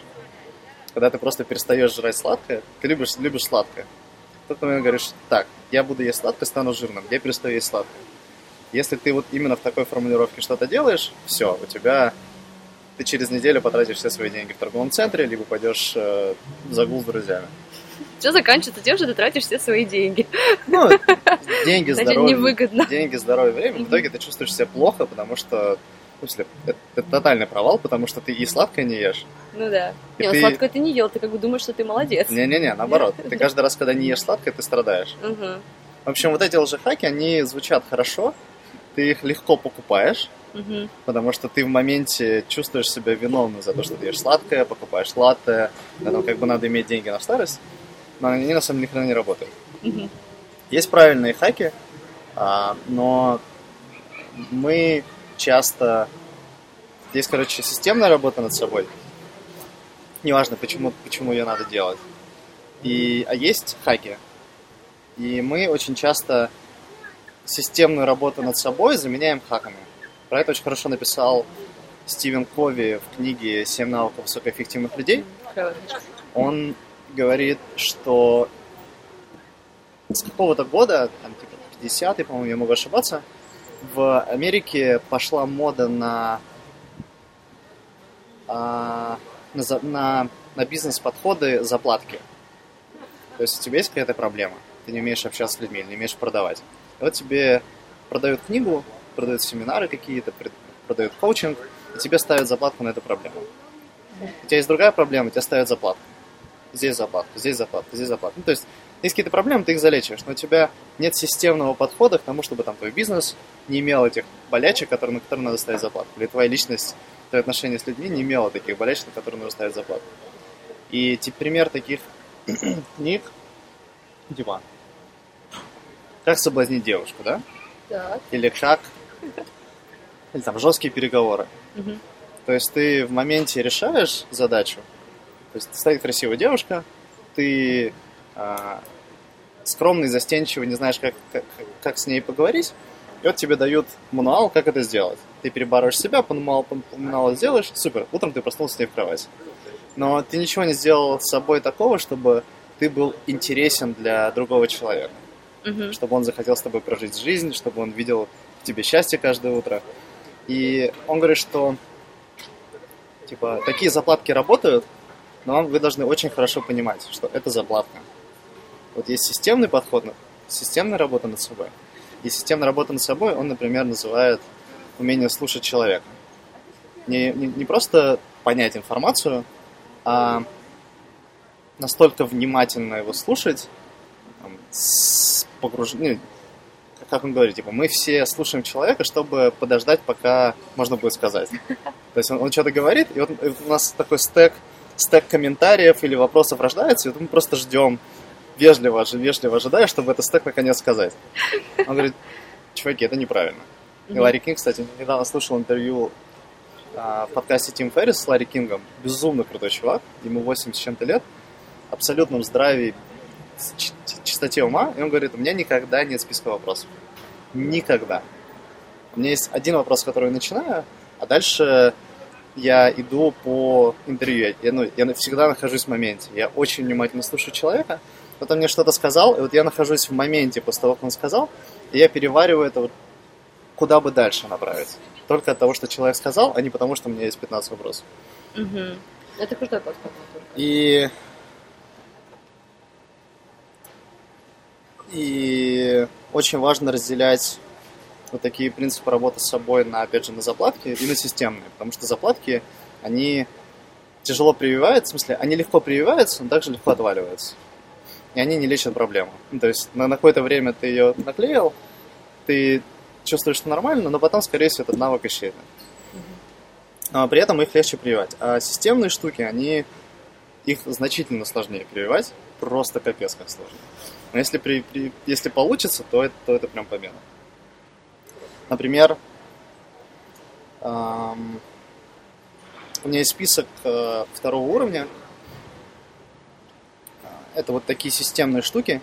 Когда ты просто перестаешь жрать сладкое, ты любишь, любишь сладкое. В тот момент говоришь, так, я буду есть сладкое, стану жирным, я перестаю есть сладкое. Если ты вот именно в такой формулировке что-то делаешь, все, у тебя ты через неделю потратишь все свои деньги в торговом центре, либо пойдешь э, в загул с друзьями. Все заканчивается тем, что ты тратишь все свои деньги. Ну, деньги, Значит, здоровье, невыгодно. деньги, здоровье, время. В итоге ты чувствуешь себя плохо, потому что, ну, это, это тотальный провал, потому что ты и сладкое не ешь. Ну да. И Не, ну ты- сладкое ты не ел, ты как бы думаешь, что ты молодец. Не-не-не, наоборот. Ты каждый раз, когда не ешь сладкое, ты страдаешь. Мгм. В общем, вот эти лжехаки, они звучат хорошо, ты их легко покупаешь, Мгм. потому что ты в моменте чувствуешь себя виновным за то, что ты ешь сладкое, покупаешь латте, там как бы надо иметь деньги на старость, но они на самом деле ни хрена не работают. Мгм. Есть правильные хаки, а, но мы часто... Есть, короче, системная работа над собой. Неважно, почему, почему ее надо делать. И, а есть хаки. И мы очень часто системную работу над собой заменяем хаками. Про это очень хорошо написал Стивен Кови в книге «Семь навыков высокоэффективных людей». Он говорит, что с какого-то года, там, типа 50-й, по-моему, я могу ошибаться, в Америке пошла мода на, а, на, на, на бизнес-подходы заплатки. То есть у тебя есть какая-то проблема, ты не умеешь общаться с людьми, не умеешь продавать. И вот тебе продают книгу, продают семинары какие-то, продают коучинг, и тебе ставят заплатку на эту проблему. У тебя есть другая проблема, тебе ставят заплатку. Здесь заплатка, здесь заплатка, здесь заплатка. Ну, то есть, есть какие-то проблемы, ты их залечиваешь, но у тебя нет системного подхода к тому, чтобы там твой бизнес не имел этих болячек, которые, на которые надо ставить заплатку. Или твоя личность, твои отношения с людьми не имела таких болячек, на которые нужно ставить заплатку. И тип, пример таких книг, типа, как соблазнить девушку, да? Так. Или как, или там жесткие переговоры. Мгм. То есть ты в моменте решаешь задачу. То есть стоит красивая девушка, ты скромный, застенчивый, не знаешь, как, как, как с ней поговорить, и вот тебе дают мануал, как это сделать. Ты перебарываешь себя, по мануалу, по мануалу сделаешь, супер, утром ты проснулся с ней в кровати. Но ты ничего не сделал с собой такого, чтобы ты был интересен для другого человека Мгм. чтобы он захотел с тобой прожить жизнь, чтобы он видел в тебе счастье каждое утро. И он говорит, что типа такие заплатки работают, но вы должны очень хорошо понимать, что это заплатка. Вот есть системный подход, системная работа над собой. И системная работа над собой он, например, называет умение слушать человека. Не, не, не просто понять информацию, а настолько внимательно его слушать, там, с погружением, как он говорит, типа, мы все слушаем человека, чтобы подождать, пока можно будет сказать. То есть он, он что-то говорит, и вот у нас такой стек, стек комментариев или вопросов рождается, и вот мы просто ждем, вежливо, вежливо ожидая, чтобы этот стек наконец сказать. Он говорит, чуваки, это неправильно. И. Ларри Кинг, кстати, недавно слушал интервью а, в подкасте Тим Феррис с Ларри Кингом. Безумно крутой чувак, ему 80 с чем-то лет, в абсолютном здравии, чистоте ума, и он говорит, у меня никогда нет списка вопросов. Никогда. У меня есть один вопрос, который я начинаю, а дальше я иду по интервью. Я, ну, я всегда нахожусь в моменте. Я очень внимательно слушаю человека, вот он мне что-то сказал, и вот я нахожусь в моменте после того, как он сказал, и я перевариваю это вот куда бы дальше направить. Только от того, что человек сказал, а не потому, что у меня есть 15 вопросов. Мгм. Это крутой подход. И... И очень важно разделять вот такие принципы работы с собой на, опять же, на заплатки и на системные. Потому что заплатки, они тяжело прививаются, в смысле, они легко прививаются, но также легко отваливаются. И они не лечат проблему. То есть на, на какое-то время ты ее наклеил, ты чувствуешь, что нормально, но потом, скорее всего, этот навык исчезнет. А при этом их легче прививать. А системные штуки, они их значительно сложнее прививать, просто капец как сложно. Но если, при, при- если получится, то это, то это прям победа. Например, ам, у меня есть список э, второго уровня. Это вот такие системные штуки.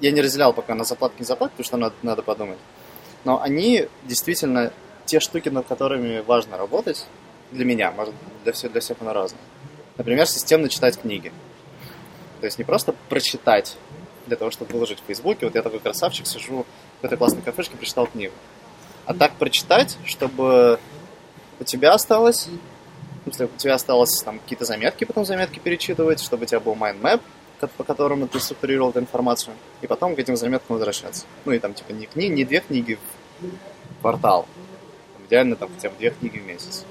Я не разделял пока на заплатки не заплатки, потому что надо, надо подумать. Но они действительно те штуки, над которыми важно работать, для меня, может, для всех, для всех оно разное. Например, системно читать книги. То есть не просто прочитать для того, чтобы выложить в Фейсбуке. Вот я такой красавчик, сижу в этой классной кафешке, прочитал книгу. А так прочитать, чтобы у тебя осталось, смысле, у тебя осталось там какие-то заметки, потом заметки перечитывать, чтобы у тебя был mind map, по которому ты структурировал эту информацию, и потом к этим заметкам возвращаться. Ну и там типа не, кни- не две книги в квартал, идеально там хотя бы две книги в месяц.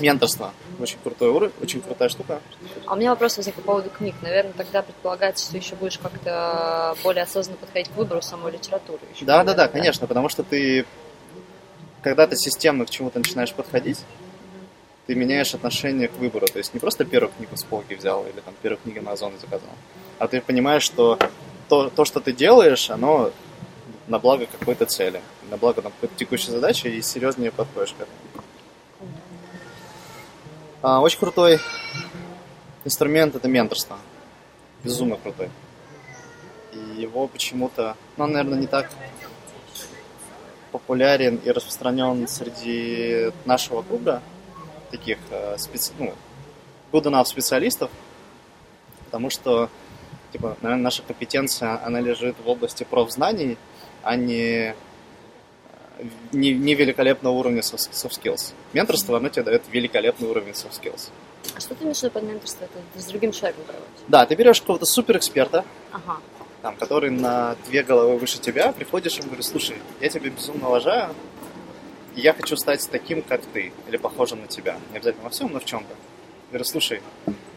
Менторство. Очень крутой уровень, очень крутая штука. А у меня вопрос возник по поводу книг. Наверное, тогда предполагается, что еще будешь как-то более осознанно подходить к выбору самой литературы. еще, Да, да, да, конечно, потому что ты, когда ты системно к чему-то начинаешь подходить, ты меняешь отношение к выбору. То есть не просто первую книгу с полки взял или там первую книгу на Озон заказал, а ты понимаешь, что то, то, что ты делаешь, оно на благо какой-то цели, на благо там, какой-то текущей задачи, и серьезнее подходишь к этому. А, очень крутой инструмент это менторство. Безумно крутой. И его почему-то, ну, он, наверное, не так популярен и распространен среди нашего клуба, таких э, специ... ну, good специалистов, потому что, типа, наверное, наша компетенция, она лежит в области профзнаний, а не, э, не, не великолепного уровня soft skills. Менторство, оно тебе дает великолепный уровень soft skills. А что ты имеешь в виду под менторство? Это с другим человеком проводишь? Да, ты берешь какого-то суперэксперта, Ага. там, который на две головы выше тебя, приходишь и говоришь, слушай, я тебя безумно уважаю, я хочу стать таким, как ты, или похожим на тебя. Не обязательно во всем, но в чем-то. Я говорю, слушай,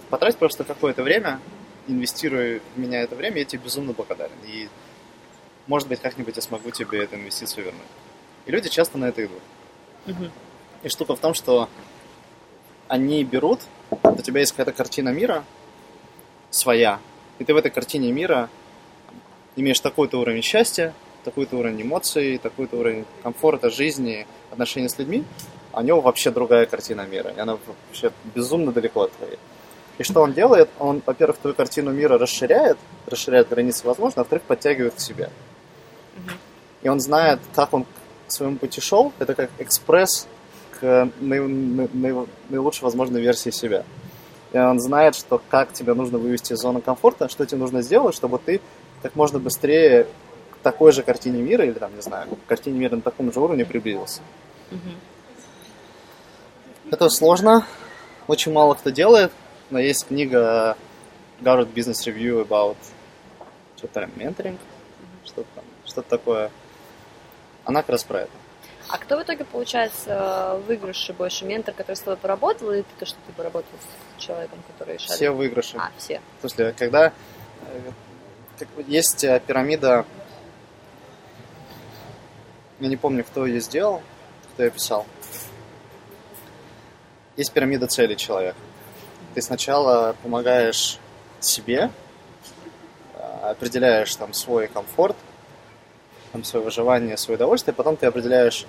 потрать просто какое-то время, инвестируй в меня это время, я тебе безумно благодарен. И, может быть, как-нибудь я смогу тебе эту инвестицию вернуть. И люди часто на это идут. Мгм. И штука в том, что они берут, у тебя есть какая-то картина мира своя, и ты в этой картине мира имеешь такой-то уровень счастья, такой-то уровень эмоций, такой-то уровень комфорта, жизни, отношений с людьми, а у него вообще другая картина мира, и она вообще безумно далеко от твоей. И что он делает? Он, во-первых, твою картину мира расширяет, расширяет границы возможно, а во-вторых, подтягивает к себе. И он знает, как он к своему пути шел, это как экспресс к наи- на- наи- наилучшей возможной версии себя. И он знает, что как тебя нужно вывести из зоны комфорта, что тебе нужно сделать, чтобы ты как можно быстрее к такой же картине мира, или там, не знаю, к картине мира на таком же уровне приблизился. Мгм. Это сложно, очень мало кто делает, но есть книга Harvard Business Review about что-то там, менторинг, что-то там, что-то такое. Она как раз про это. А кто в итоге получается в выигрыше больше? Ментор, который с тобой поработал, или то, что ты поработал с человеком, который шарит? Все выигрыши. А, все. Слушай, когда э, есть э, пирамида, я не помню, кто ее сделал, кто ее писал. Есть пирамида целей человека. Ты сначала помогаешь себе, э, определяешь там свой комфорт, там свое выживание, свое удовольствие, потом ты определяешь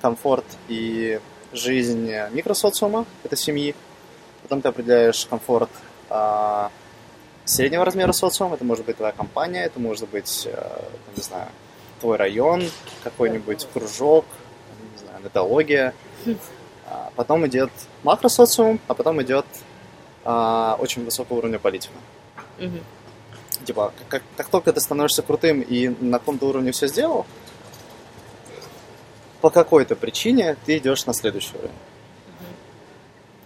комфорт и жизнь микросоциума, это семьи, потом ты определяешь комфорт а, среднего размера социума, это может быть твоя компания, это может быть, там, не знаю, твой район, какой-нибудь кружок, нетология. А Потом идет макросоциум, а потом идет а, очень высокого уровня политика. Мгм. Типа, как, как только ты становишься крутым и на каком-то уровне все сделал, по какой-то причине ты идешь на следующий уровень.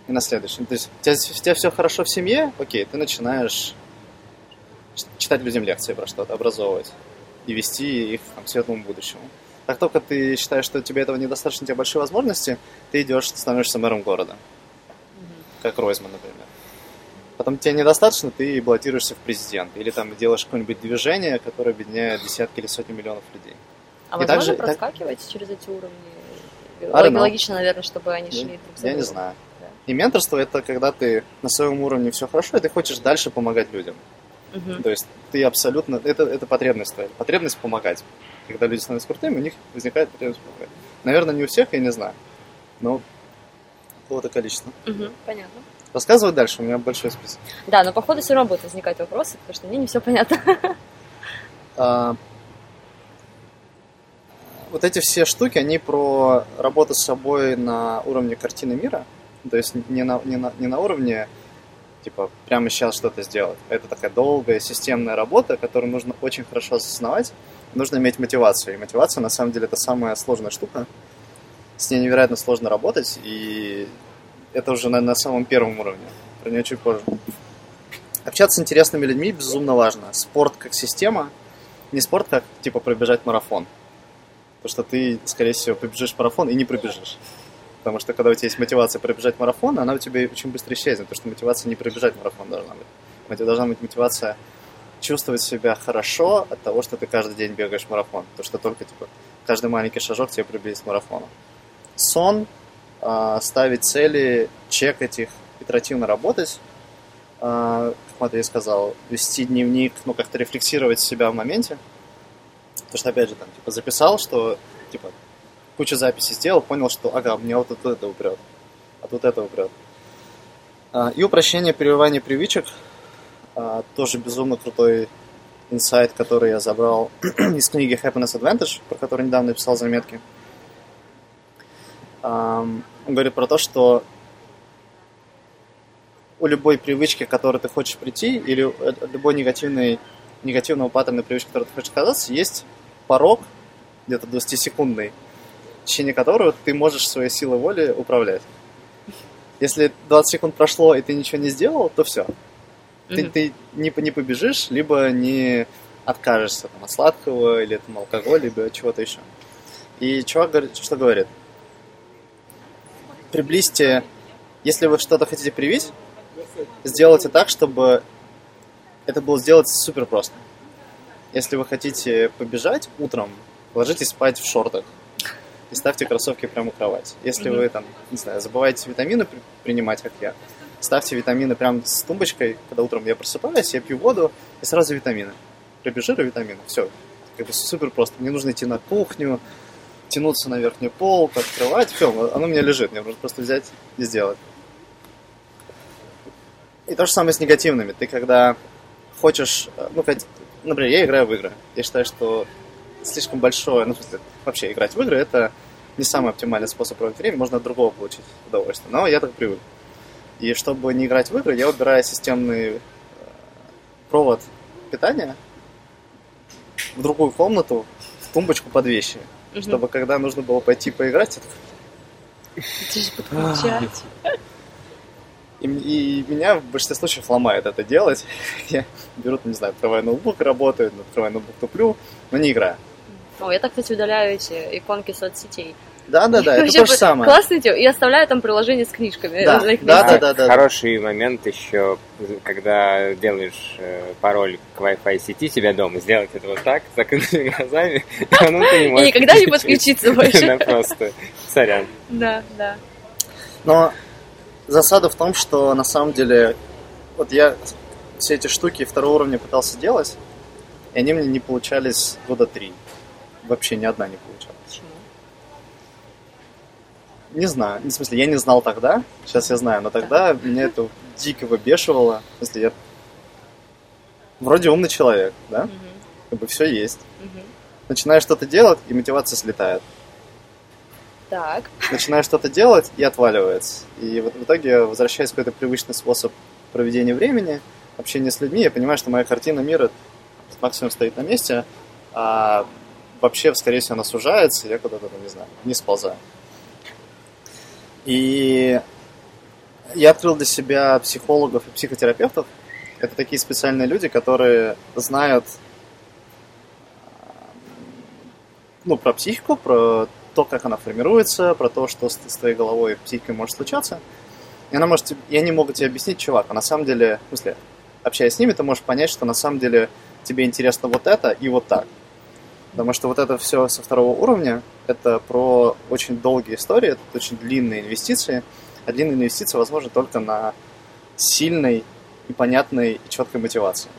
И на следующий. То есть у тебя, у тебя все хорошо в семье, окей, ты начинаешь читать людям лекции про что-то, образовывать и вести их там, к светлому будущему. Как только ты считаешь, что тебе этого недостаточно, у тебя большие возможности, ты идешь, становишься мэром города. Как Ройзман, например. Потом тебе недостаточно, ты баллотируешься в президент. Или там делаешь какое-нибудь движение, которое объединяет десятки или сотни миллионов людей. А И возможно также- так- проскакивать через эти уровни? Логично, наверное, чтобы они шли Я, я не знаю. Да. И менторство это когда ты на своем уровне все хорошо, и ты хочешь дальше помогать людям. Мгм. То есть ты абсолютно... Это, это потребность твоя. Потребность помогать. Когда люди становятся крутыми, у них возникает потребность помогать. Наверное, не у всех, я не знаю. Но какого-то количества. Мгм, Понятно. Рассказывать дальше, у меня большой список. Да, но походу все равно будут возникать вопросы, потому что мне не все понятно. А, вот эти все штуки, они про работу с собой на уровне картины мира. То есть не на, не на, не на уровне, типа, прямо сейчас что-то сделать. Это такая долгая системная работа, которую нужно очень хорошо осознавать. Нужно иметь мотивацию. И мотивация, на самом деле, это самая сложная штука. С ней невероятно сложно работать, и это уже на, на самом первом уровне. Про нее чуть позже. Общаться с интересными людьми безумно важно. Спорт как система, не спорт как, типа, пробежать марафон. Потому что ты, скорее всего, побежишь марафон и не пробежишь. Потому что когда у тебя есть мотивация пробежать марафон, она у тебя очень быстро исчезнет, потому что мотивация не пробежать марафон должна быть. У тебя должна быть мотивация чувствовать себя хорошо от того, что ты каждый день бегаешь марафон. Потому что только типа, каждый маленький шажок тебе приблизит к марафону. Сон, а, ставить цели, чекать их, итеративно работать, а, как Матвей сказал, вести дневник, ну, как-то рефлексировать себя в моменте. Потому что, опять же, там, типа, записал, что, типа, кучу записей сделал, понял, что, ага, мне вот это упрет, а тут это упрет. А, И упрощение прививания привычек. А, Тоже безумно крутой инсайт, который я забрал из книги Happiness Advantage, про которую недавно писал заметки. Ам, Он говорит про то, что у любой привычки, к которой ты хочешь прийти, или э, любой негативной, негативного паттерна привычки, которой ты хочешь оказаться, есть порог, где-то 20-секундный, в течение которого ты можешь своей силой воли управлять. Если 20 секунд прошло, и ты ничего не сделал, то все. Ты, Мгм. ты не, не побежишь, либо не откажешься там, от сладкого или там, алкоголя, либо чего-то еще. И чувак говорит, что говорит? Приблизьте, если вы что-то хотите привить, сделайте так, чтобы это было сделать супер просто. Если вы хотите побежать утром, ложитесь спать в шортах и ставьте кроссовки прямо у кровати. Если вы там, не знаю, забываете витамины при- принимать, как я, ставьте витамины прямо с тумбочкой, когда утром я просыпаюсь, я пью воду и сразу витамины. Пробежирую витамины, все. Как бы супер просто. Мне нужно идти на кухню, тянуться на верхний полк, открывать, все, оно у меня лежит, мне нужно просто взять и сделать. И то же самое с негативными. Ты когда хочешь, э, ну, хоть, например, я играю в игры. Я считаю, что слишком большое, ну, вообще играть в игры это не самый оптимальный способ проводить время, можно от другого получить удовольствие. Но я так привык. И чтобы не играть в игры, я выбираю системный э, провод питания в другую комнату, в тумбочку под вещи. Мгм. Чтобы когда нужно было пойти поиграть, Это подключать. И, и меня в большинстве случаев ломает это делать. Я беру, там, не знаю, открываю ноутбук, работаю, открываю ноутбук, туплю, но не играю. О, я так, кстати, удаляю эти иконки соцсетей. Да-да-да, это Вообще то же самое. Классный тем. И оставляю там приложение с книжками. Да, да, да, да, да. Хороший момент еще, когда делаешь э, пароль к Wi-Fi сети себя дома, сделать это вот так, с закрытыми глазами, ну ты не И можешь никогда не подключиться больше. Да, просто, сорян. Да, да. Но засада в том, что на самом деле вот я все эти штуки второго уровня пытался делать, и они мне не получались года три. Вообще ни одна не получалась. Не знаю. В смысле, я не знал тогда, сейчас я знаю, но тогда меня это дико выбешивало. В смысле, я вроде умный человек, да? Мгм, Как бы все есть. мгм. Начинаю что-то делать, и мотивация слетает. Так. Начинаю что-то делать, и отваливается. И вот в итоге возвращаясь в какой-то привычный способ проведения времени, общения с людьми, я понимаю, что моя картина мира максимум стоит на месте, а вообще, скорее всего, она сужается, и я куда-то, не знаю, не сползаю. И я открыл для себя психологов и психотерапевтов. Это такие специальные люди, которые знают ну, про психику, про то, как она формируется, про то, что с, с твоей головой и психикой может случаться. И она может, и они могут тебе объяснить, чувак, а на самом деле, в смысле, общаясь с ними, ты можешь понять, что на самом деле тебе интересно вот это и вот так. Потому что вот это все со второго уровня, это про очень долгие истории, это очень длинные инвестиции. А длинные инвестиции возможны только на сильной и понятной и четкой мотивации.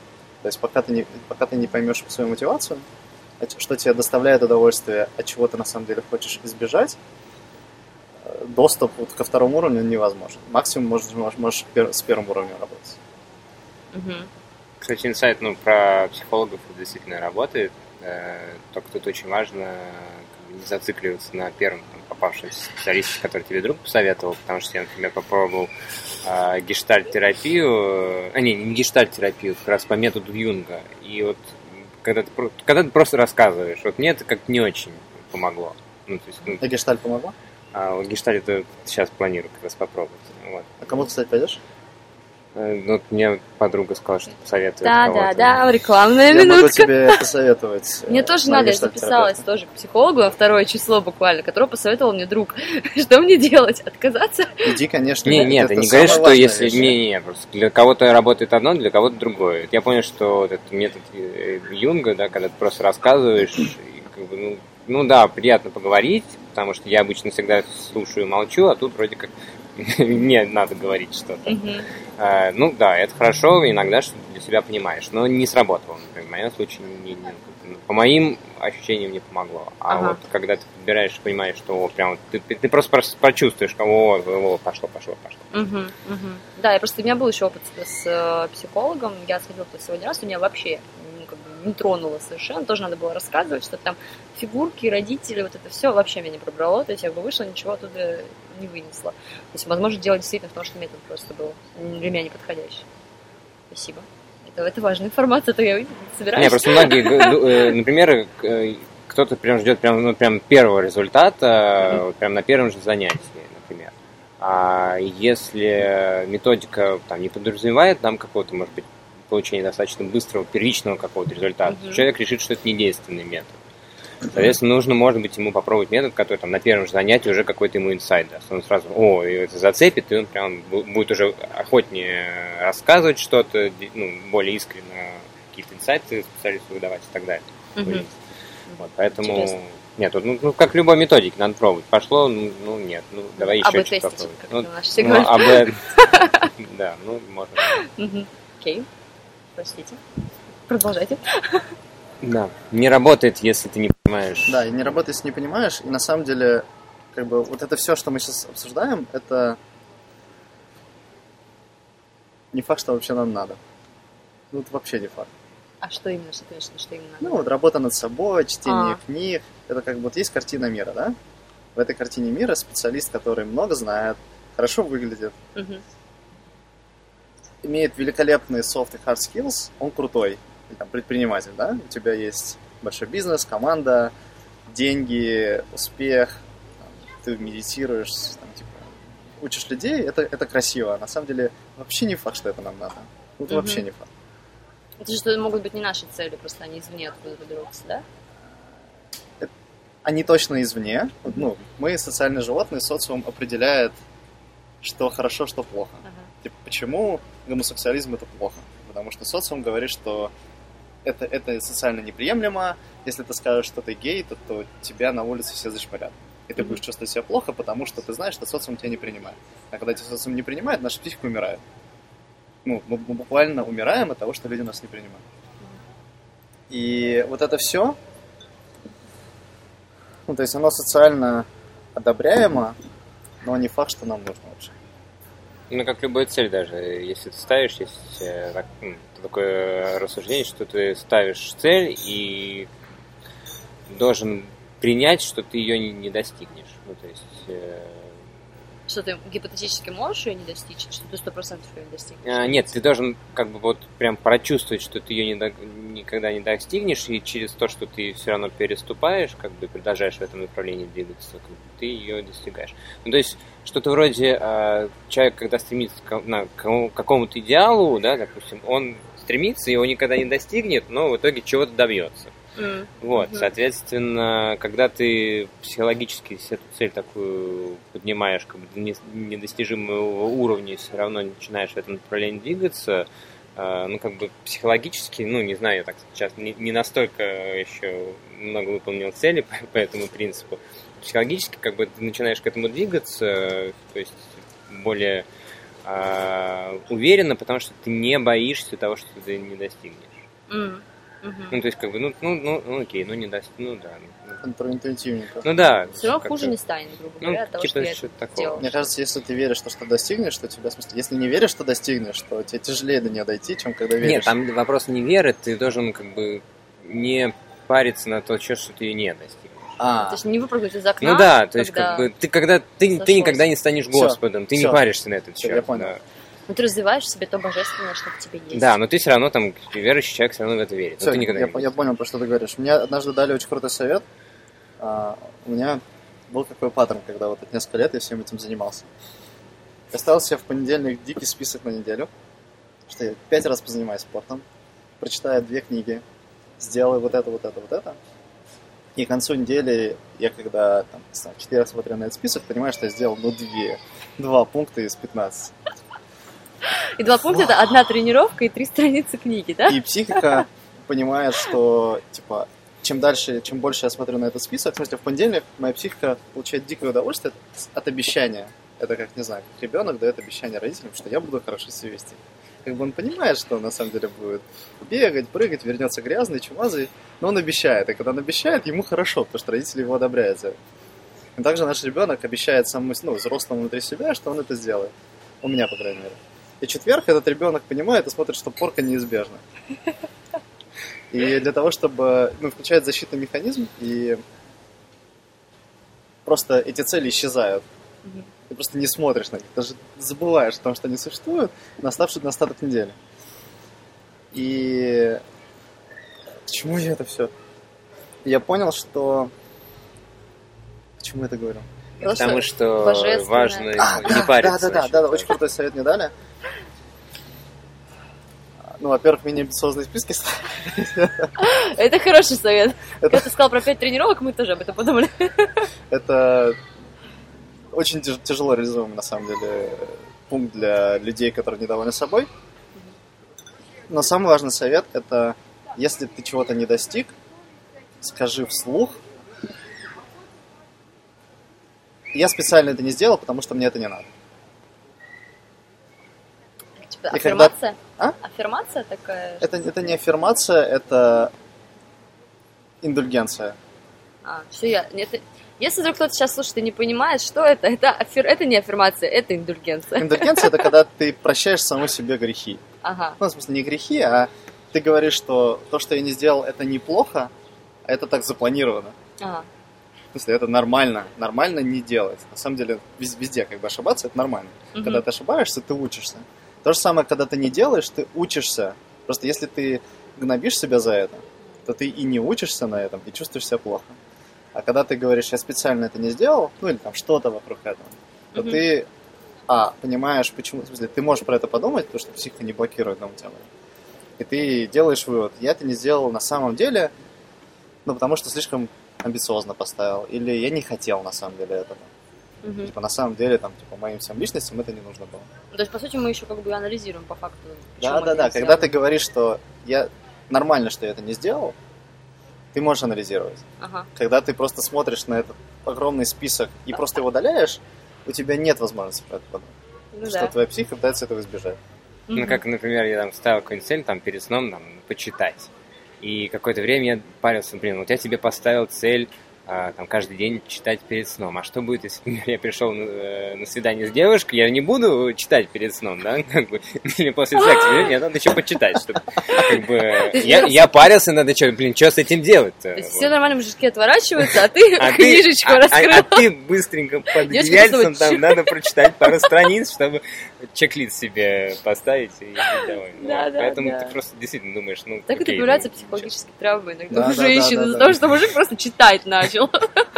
То есть пока ты не, пока ты не поймешь свою мотивацию, а что тебе доставляет удовольствие, от чего ты на самом деле хочешь избежать, э, доступ вот ко второму уровню невозможен. Максимум можешь, можешь, можешь пер- с первым уровнем работать. Мгм. Кстати, инсайт ну, про психологов это действительно работает. Э, Только тут очень важно не зацикливаться на первом там, попавшемся специалисте, который тебе друг посоветовал, потому что я, например, попробовал э, гештальт-терапию, а не, не гештальт-терапию, как раз по методу Юнга. И вот когда ты, когда ты просто рассказываешь, вот мне это как-то не очень помогло. Ну, то есть, ну, А гештальт помогла? а гештальт это сейчас планирую как раз попробовать. Вот. А кому, кстати, пойдешь? Э, Ну, мне подруга сказала, что посоветует Да, да, да, рекламная Я могу минутка. тебе посоветовать. Мне э, тоже на надо, я записалась тоже к психологу на второе число буквально, которого посоветовал мне друг. Что мне делать? Отказаться? Иди, конечно. Не, нет, это не говоришь, что если... Не, не, просто для кого-то работает одно, для кого-то другое. Я понял, что вот этот метод э, Юнга, да, когда ты просто рассказываешь, и как бы, ну, ну да, приятно поговорить, потому что я обычно всегда слушаю и молчу, а тут вроде как мне надо говорить что-то. А, ну да, это хорошо, иногда что для себя понимаешь, но не сработало, например. В моем случае, не- не- ну, по моим ощущениям, не помогло. А Ага. вот когда ты подбираешь, понимаешь, что о, прям ты, ты- ты просто прос- прочувствуешь, что о, о, пошло, пошло, пошло. Мгм, мгм. Да, я просто у меня был еще опыт с, с, э, психологом. Я сходила сегодня раз, у меня вообще ну, не тронуло совершенно. Тоже надо было рассказывать, что там фигурки, родители, вот это все вообще меня не пробрало. То есть я бы вышла, ничего оттуда не вынесла. То есть, возможно, дело действительно в том, что метод просто был для меня неподходящий. Спасибо. Это, это важная информация, то я собираюсь. Не, просто многие, э, например, э, кто-то прям ждет прям, ну, прям первого результата, вот прям на первом же занятии, например. А если методика там, не подразумевает нам какого-то, может быть, получения достаточно быстрого первичного какого-то результата. Мгм. Человек решит, что это не действенный метод. Соответственно, нужно, может быть, ему попробовать метод, который там на первом же занятии уже какой-то ему инсайт даст. Он сразу, о, и это зацепит, и он прям бу- будет уже охотнее рассказывать что-то, ну, более искренне какие-то инсайты специалисту выдавать и так далее. Мгм. Вот, поэтому... Интересно. Нет, ну, ну, как любой методики, надо пробовать. Пошло, ну, ну, нет, ну, давай еще АБ чуть тестить, попробуем. Ну, ну. АБ, да, ну, можно. Окей. Простите. Продолжайте. Да, не работает, если ты не понимаешь. Да, и не работает, если не понимаешь. И на самом деле, как бы, вот это все, что мы сейчас обсуждаем, это не факт, что вообще нам надо. Ну, это вообще не факт. А что именно, что ты имеешь что именно? Ну, вот работа над собой, чтение А. книг. Это как бы вот есть картина мира, да? В этой картине мира специалист, который много знает, хорошо выглядит, Мгм. Имеет великолепные soft и hard skills, он крутой. Или, там, предприниматель, да? У тебя есть большой бизнес, команда, деньги, успех, ты медитируешь, там, типа, учишь людей, это, это красиво. На самом деле вообще не факт, что это нам надо. Это Мгм. вообще не факт. Это же что могут быть не наши цели, просто они извне откуда-то берутся, да? Они точно извне. Вот, Ну, мы социальные животные, социум определяет, что хорошо, что плохо. Ага. Типа, почему гомосексуализм это плохо? Потому что социум говорит, что это, это социально неприемлемо. Если ты скажешь, что ты гей, то, то тебя на улице все зашмырят. И ты будешь чувствовать себя плохо, потому что ты знаешь, что социум тебя не принимает. А когда тебя социум не принимает, наша психика умирает. Ну, мы мы буквально умираем от того, что люди нас не принимают. И вот это все, ну, то есть оно социально одобряемо, но не факт, что нам нужно вообще. Ну, как любая цель даже, если ты ставишь, есть э, такое рассуждение, что ты ставишь цель и должен принять, что ты ее не, не достигнешь. Ну, то есть, э, Что ты гипотетически можешь ее не достичь, что ты сто процентов ее не достигнешь? а, нет, ты должен как бы вот прям прочувствовать, что ты ее не до- никогда не достигнешь, и через то, что ты все равно переступаешь, как бы продолжаешь в этом направлении двигаться, как бы ты ее достигаешь. Ну, то есть, что-то вроде э, человек, когда стремится к, на- к кому- какому-то идеалу, да, допустим, он стремится, его никогда не достигнет, но в итоге чего-то добьется. Вот, Мгм. соответственно, когда ты психологически эту цель такую поднимаешь как бы до не- недостижимого уровня, все равно начинаешь в этом направлении двигаться, э, ну, как бы психологически, ну, не знаю, я так сейчас не, не настолько еще много выполнил цели по, по этому принципу. Психологически, как бы, ты начинаешь к этому двигаться, то есть более а, уверенно, потому что ты не боишься того, что ты не достигнешь. М. Мгм. Ну, то есть, как бы, ну, ну, ну, ну окей, ну, не даст, ну, да. ну, Контринтуитивненько. Ну, да. Все равно хуже не станет, грубо Ну, говоря, от того, типа, что я такого. сделала. Мне кажется, если ты веришь, что что достигнешь, то тебя, в смысле, если не веришь, что достигнешь, то тебе тяжелее до нее дойти, чем когда веришь. Нет, там вопрос не веры, ты должен, как бы, не париться на то, что ты ее не достигнешь. А, То есть не выпрыгнуть из окна, Ну да, то есть, когда- как бы, ты когда, ты, ты никогда не станешь Всё, Господом, ты всё. не паришься на этот Всё, счет. я понял. Да. Ну, ты развиваешь в себе то божественное, что в тебе есть. Да, но ты все равно там верующий человек все равно в это верит. Но Всё, ты никогда я, не я понял, про что ты говоришь. Мне однажды дали очень крутой совет. А, у меня был такой паттерн, когда вот от несколько лет я всем этим занимался. Я ставил себе в понедельник дикий список на неделю, что я пять раз позанимаюсь спортом, прочитаю две книги, сделаю вот это, вот это, вот это. И к концу недели я когда там, не знаю, четыре раза смотрю на этот список, понимаю, что я сделал ну две, два пункта из 15. И два пункта это одна тренировка и три страницы книги, да? И психика понимает, что, типа, чем дальше, чем больше я смотрю на этот список, в смысле, в понедельник моя психика получает дикое удовольствие от обещания. Это как, не знаю, как ребенок дает обещание родителям, что я буду хорошо себя вести. Как бы он понимает, что он на самом деле будет бегать, прыгать, вернется грязный, чумазый, но он обещает. И когда он обещает, ему хорошо, потому что родители его одобряют за это. И также наш ребенок обещает самому, ну, взрослому внутри себя, что он это сделает. У меня, по крайней мере. И четверг этот ребенок понимает и смотрит, что порка неизбежна. И для того, чтобы ну, включает защитный механизм, и просто эти цели исчезают. Ты просто не смотришь на них, даже забываешь о том, что они существуют на оставший на остаток недели. И к чему я это все? Я понял, что... К чему я это говорю? Потому что божественное. важно А, не да, париться. да, да, да, да, очень крутой совет мне дали. Ну, во-первых, менее амбициозные списки Это хороший совет. Когда ты сказал про пять тренировок, мы тоже об этом подумали. Это очень тяж- тяжело реализуемый, на самом деле, пункт для людей, которые недовольны собой. Но самый важный совет – это, если ты чего-то не достиг, скажи вслух. Я специально это не сделал, потому что мне это не надо. Типа, И когда- Аффирмация? А? Аффирмация такая? Это, это не аффирмация, это индульгенция. А, все я... Это... Если вдруг кто-то сейчас слушает и не понимает, что это, это, аффир... это не аффирмация, это индульгенция. Индульгенция – это когда ты прощаешь самому себе грехи. Ага. Ну, в смысле, не грехи, а ты говоришь, что то, что я не сделал, это неплохо, а это так запланировано. Ага. В смысле, это нормально. Нормально не делать. На самом деле, вез- везде как бы ошибаться, это нормально. Мгм. Когда ты ошибаешься, ты учишься. То же самое, когда ты не делаешь, ты учишься. Просто если ты гнобишь себя за это, то ты и не учишься на этом, и чувствуешь себя плохо. А когда ты говоришь, я специально это не сделал, ну или там что-то вокруг этого, то Мгм. ты, а, понимаешь, почему, в смысле, ты можешь про это подумать, потому что психика не блокирует нам тело. И ты делаешь вывод, я это не сделал на самом деле, ну потому что слишком амбициозно поставил, или я не хотел на самом деле этого. Мгм. Типа на самом деле, там, типа, моим всем личностям это не нужно было. То есть, по сути, мы еще как бы анализируем по факту. Да, да, да. Когда ты говоришь, что я нормально, что я это не сделал, ты можешь анализировать. Ага. Когда ты просто смотришь на этот огромный список и просто его удаляешь, у тебя нет возможности про это подумать. Ну что да. твоя психика пытается этого избежать. Ну, Мгм. как, например, я там ставил какую-нибудь цель, там, перед сном, там, почитать. И какое-то время я парился, блин, вот я тебе поставил цель там, каждый день читать перед сном. А что будет, если например, я пришел на, э, на свидание с девушкой, я не буду читать перед сном, да? Как бы, или после секса, мне надо еще почитать, чтобы, как бы, я, я парился, надо что, блин, что с этим делать-то? Все нормально мужики отворачиваются, а ты А книжечку а- а- раскрыл. а ты быстренько под просто там надо прочитать пару страниц, чтобы чек-лист себе поставить и быть Поэтому ты просто действительно думаешь, ну, Так это появляются ну, психологические травмы иногда Да, у женщин из-за того, что мужик просто читать начал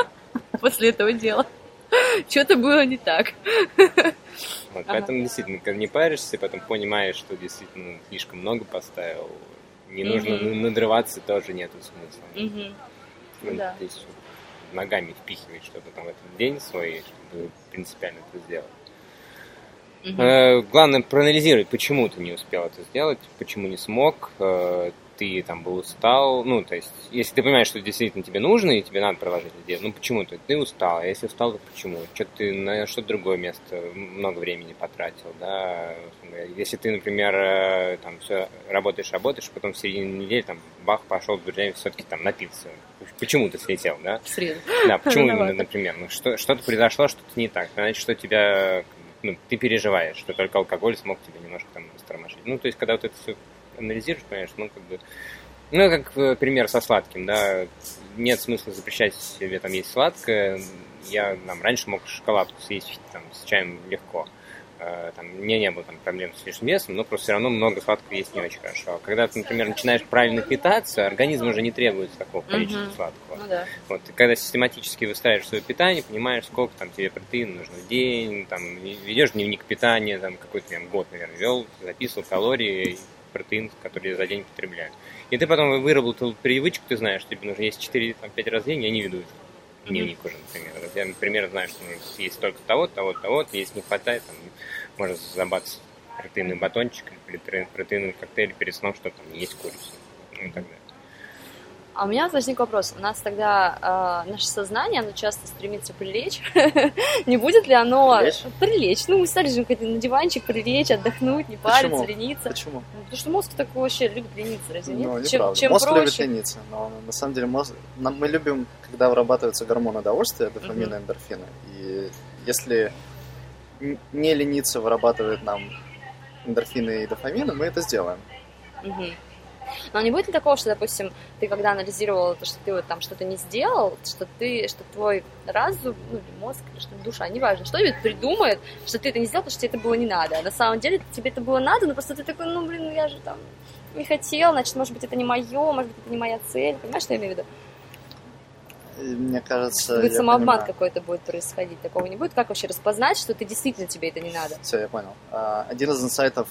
после этого дела. Что-то было не так. Вот, Ага. Поэтому действительно, когда не паришься, потом понимаешь, что действительно слишком много поставил, не нужно ну, надрываться, тоже нету смысла. Мгм. Ну, да. Есть ногами впихивать что-то там в этот день свой, чтобы принципиально это сделать. Мгм. Э, Главное проанализировать, почему ты не успел это сделать, почему не смог, э, ты там был устал, ну, то есть, если ты понимаешь, что действительно тебе нужно, и тебе надо продолжать это делать, ну, почему ты? Ты устал, а если устал, то почему? Что ты на что-то другое место много времени потратил, да? Если ты, например, э, там, все работаешь, работаешь, потом в середине недели, там, бах, пошел в друзьями все-таки там напиться. Почему ты слетел, да? В среду. Да, почему Виновата. например? Ну, что, что-то произошло, что-то не так. Значит, что тебя, ну, ты переживаешь, что только алкоголь смог тебя немножко там растормошить. Ну, то есть, когда вот это все анализируешь, понимаешь, ну, как бы... Ну, как э, пример со сладким, да, нет смысла запрещать себе там есть сладкое. Я там раньше мог шоколадку съесть там с чаем легко. Э, Там, у меня не было там, проблем с лишним весом, но просто все равно много сладкого есть не очень хорошо. А Когда ты, например, начинаешь правильно питаться, организм уже не требует такого количества Мгм. сладкого. Ну да. Вот, когда систематически выстраиваешь свое питание, понимаешь, сколько там тебе протеина нужно в день, там, ведешь дневник питания, там, какой-то прям год, наверное, вел, записывал калории, протеин, который я за день потребляю. И ты потом выработал привычку, ты знаешь, что тебе нужно есть 4-5 раз в день, я не веду это. Дневник уже, например. Я, например, знаю, что нужно есть только того, того, того, если не хватает, там, можно забацать протеиновый батончик или проте- протеиновый коктейль перед сном, что там есть курицу. Ну и так далее. А у меня возник вопрос. У нас тогда э, наше сознание, оно часто стремится прилечь. Не будет ли оно... Прилечь? Прилечь. Ну, мы стали же на диванчик прилечь, отдохнуть, не париться, Почему? лениться. Почему? Ну, Потому что мозг такой вообще любит лениться, разве нет? Ну, чем, неправда. чем мозг любит проще... лениться, но на самом деле мозг... нам- мы любим, когда вырабатываются гормоны удовольствия, дофамина, Мгм. эндорфина. И если не лениться вырабатывает нам эндорфины и дофамины, мы это сделаем. Мгм. Но не будет ли такого, что, допустим, ты когда анализировал то, что ты вот там что-то не сделал, что ты, что твой разум, ну, мозг, что душа, неважно, что-нибудь придумает, что ты это не сделал, потому что тебе это было не надо. А на самом деле тебе это было надо, но просто ты такой, ну, блин, я же там не хотел, значит, может быть, это не мое, может быть, это не моя цель. Понимаешь, что я имею в виду? Мне кажется, Будет самообман понимаю. какой-то будет происходить. Такого не будет. Как вообще распознать, что ты действительно тебе это не надо? Все, я понял. А, Один из инсайтов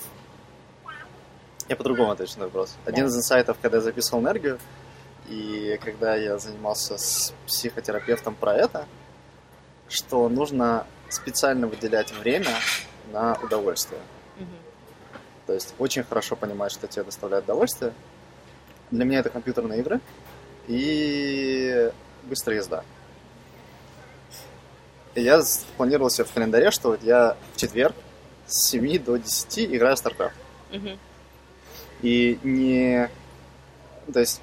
Я по-другому отвечу на вопрос. Один Да. из инсайтов, когда я записывал энергию, и когда я занимался с психотерапевтом про это, что нужно специально выделять время на удовольствие. Мгм. То есть очень хорошо понимать, что тебе доставляет удовольствие. Для меня это компьютерные игры и быстрая езда. И я планировал себе в календаре, что вот я в четверг с 7 до 10 играю в StarCraft. Мгм. И не... То есть,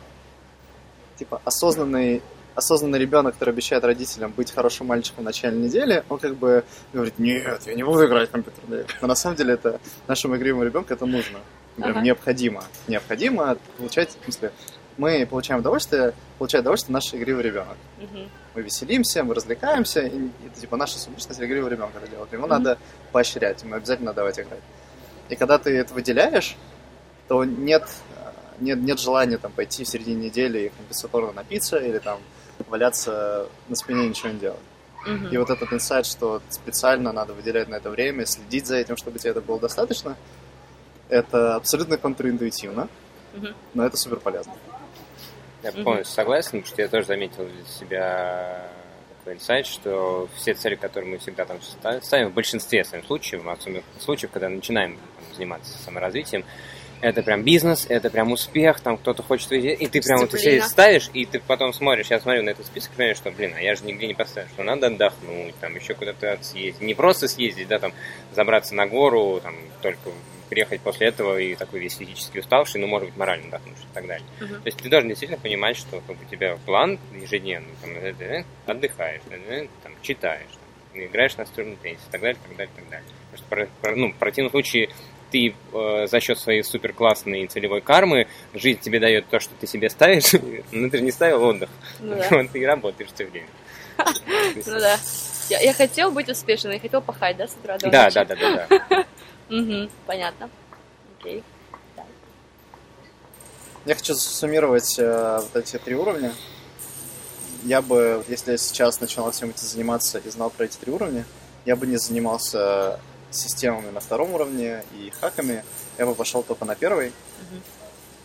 типа, осознанный, осознанный ребенок, который обещает родителям быть хорошим мальчиком в начале недели, он как бы говорит, нет, я не буду играть в компьютерные игры. Но на самом деле это нашему игривому ребенку это нужно. Прям Ага. необходимо. Необходимо получать, в смысле, мы получаем удовольствие, получает удовольствие наш игривый ребенок. Мгм. Мы веселимся, мы развлекаемся, и это типа наша субличность игривого ребенка это делает. Ему Мгм. надо поощрять, ему обязательно давать играть. И когда ты это выделяешь, то нет, э, нет, нет желания там пойти в середине недели и компенсаторно напиться или там валяться на спине и ничего не делать. Мгм. И вот этот инсайт, что специально надо выделять на это время, следить за этим, чтобы тебе это было достаточно, это абсолютно контринтуитивно, Мгм. но это супер полезно. Я полностью согласен, потому что я тоже заметил для себя такой инсайт, что все цели, которые мы всегда там ста- ставим, в большинстве своих случаев, особенно случаев, когда начинаем там, заниматься саморазвитием, это прям бизнес, это прям успех, там кто-то хочет выйти, и ты прям вот Дисциплина. ставишь, и ты потом смотришь, я смотрю на этот список, понимаешь, что, блин, а я же нигде не поставил, что надо отдохнуть, там еще куда-то съездить, не просто съездить, да, там забраться на гору, там только приехать после этого и такой весь физически уставший, но может быть морально отдохнувший и так далее. Мгм. То есть ты должен действительно понимать, что как у тебя план ежедневный, там, э, э, отдыхаешь, э, там, читаешь, там, играешь на настольный теннис и так далее, так далее, так далее. Потому что ну, в противном случае ты э, за счет своей супер классной целевой кармы жизнь тебе дает то, что ты себе ставишь, но ты же не ставил отдых. Ну да. Вот ты и работаешь все время. Ну да. Я, я хотел быть успешным, я хотел пахать, да, с утра до Да, ночи? да, да, да, да. Понятно. Окей. Я хочу суммировать э, вот эти три уровня. Я бы, если я сейчас начинал всем этим заниматься и знал про эти три уровня, я бы не занимался системами на втором уровне и хаками. Я бы пошел только на первый, Мгм.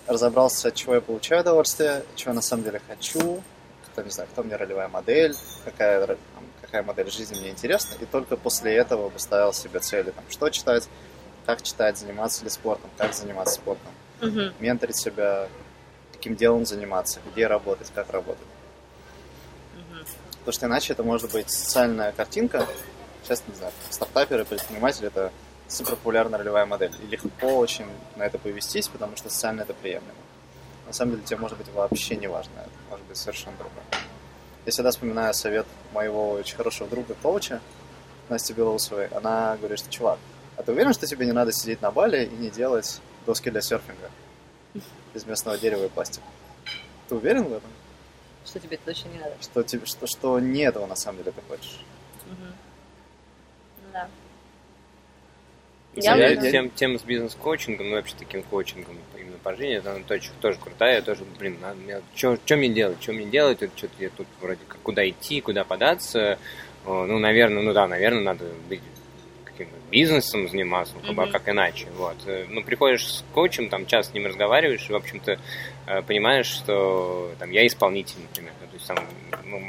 разобрался, от чего я получаю удовольствие, чего я на самом деле хочу, кто, не знаю, кто мне ролевая модель, какая, там, какая модель жизни мне интересна, и только после этого бы ставил себе цели, там, что читать, как читать, заниматься ли спортом, как заниматься спортом Мгм. менторить себя, каким делом заниматься, где работать, как работать. Потому что иначе это может быть социальная картинка. Сейчас, не знаю, стартаперы, предприниматели – это супер популярная ролевая модель. И легко очень на это повестись, потому что социально это приемлемо. На самом деле тебе может быть вообще не важно это. Может быть совершенно другое. Я всегда вспоминаю совет моего очень хорошего друга, коуча, Насти Белоусовой. Она говорит, что, чувак, а ты уверен, что тебе не надо сидеть на бале и не делать доски для серфинга из местного дерева и пластика? Ты уверен в этом? Что тебе точно не надо? Что, тебе, что, что не этого на самом деле ты хочешь? Мгм. Ну да. Я, Я тем, тем с бизнес-коучингом, ну вообще таким коучингом именно по жизни, это она тоже, тоже крутая, я тоже, блин, что мне делать, что мне делать, что-то я тут вроде как куда идти, куда податься, О, ну, наверное, ну да, наверное, надо быть каким-то бизнесом заниматься, ну, как, Мгм. как иначе, вот. Э, Ну, приходишь с коучем, там, час с ним разговариваешь, и, в общем-то, э, понимаешь, что, там, я исполнитель, например, то есть, там, ну,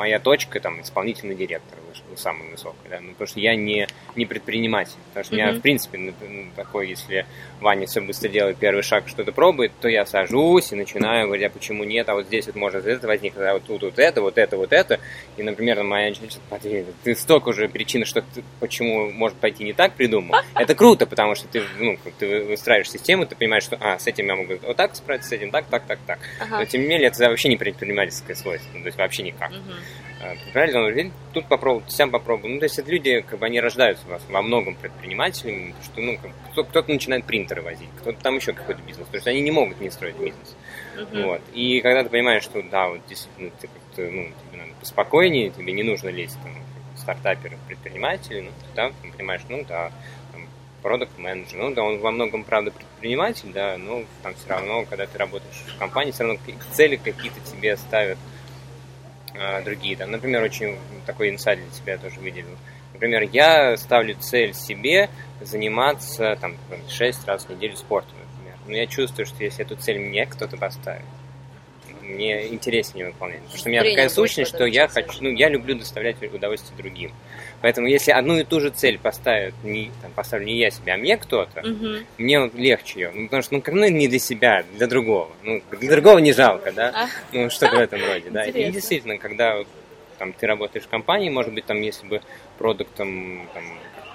моя точка, там, исполнительный директор, ну, самый высокий, да, ну, потому что я не, не предприниматель, потому что у меня, в принципе, ну, ну, такой, если Ваня все быстро делает первый шаг, что-то пробует, то я сажусь и начинаю говорить, а почему нет, а вот здесь вот может это возникнуть, а вот тут вот это, вот это, вот это, и, например, моя начальница, «Матвей, ты столько уже причин, что ты, почему может пойти не так, придумал. Это круто, потому что ты, ну, ты выстраиваешь систему, ты понимаешь, что, а, с этим я могу вот так справиться, с этим так, так, так, так. Но, Ага. тем не менее, это вообще не предпринимательское свойство, ну, то есть вообще никак. Мгм. А, Правильно, он тут попробуй, сам попробуй. Ну, то есть это люди, как бы они рождаются во, во многом предпринимателями, потому что, ну, кто, кто-то начинает принтеры возить, кто-то там еще какой-то бизнес, потому что они не могут не строить бизнес. Мгм. Вот. И когда ты понимаешь, что да, вот действительно ты как-то, ну, тебе надо поспокойнее, тебе не нужно лезть там, стартаперы, предприниматели, ну, да, понимаешь, ну да, там, продукт менеджер, ну да, он во многом, правда, предприниматель, да, но там все равно, когда ты работаешь в компании, все равно цели какие-то тебе ставят другие. Там, например, очень такой инсайт для тебя я тоже выделил. Например, я ставлю цель себе заниматься там 6 раз в неделю спортом, например. но я чувствую, что если эту цель мне кто-то поставит, мне интереснее выполнять. Потому что у меня Тренинг такая сущность, что я хочу, ну, я люблю доставлять удовольствие другим. Поэтому если одну и ту же цель поставит, не, там, поставлю не я себе, а мне кто-то, Мгм. мне вот легче ее. Ну, потому что, ну, как, ну, не для себя, для другого. Ну, для другого не жалко, да? А. Ну, что-то в этом роде, да. И Интересно. действительно, когда вот, там, ты работаешь в компании, может быть, там, если бы продуктом, там,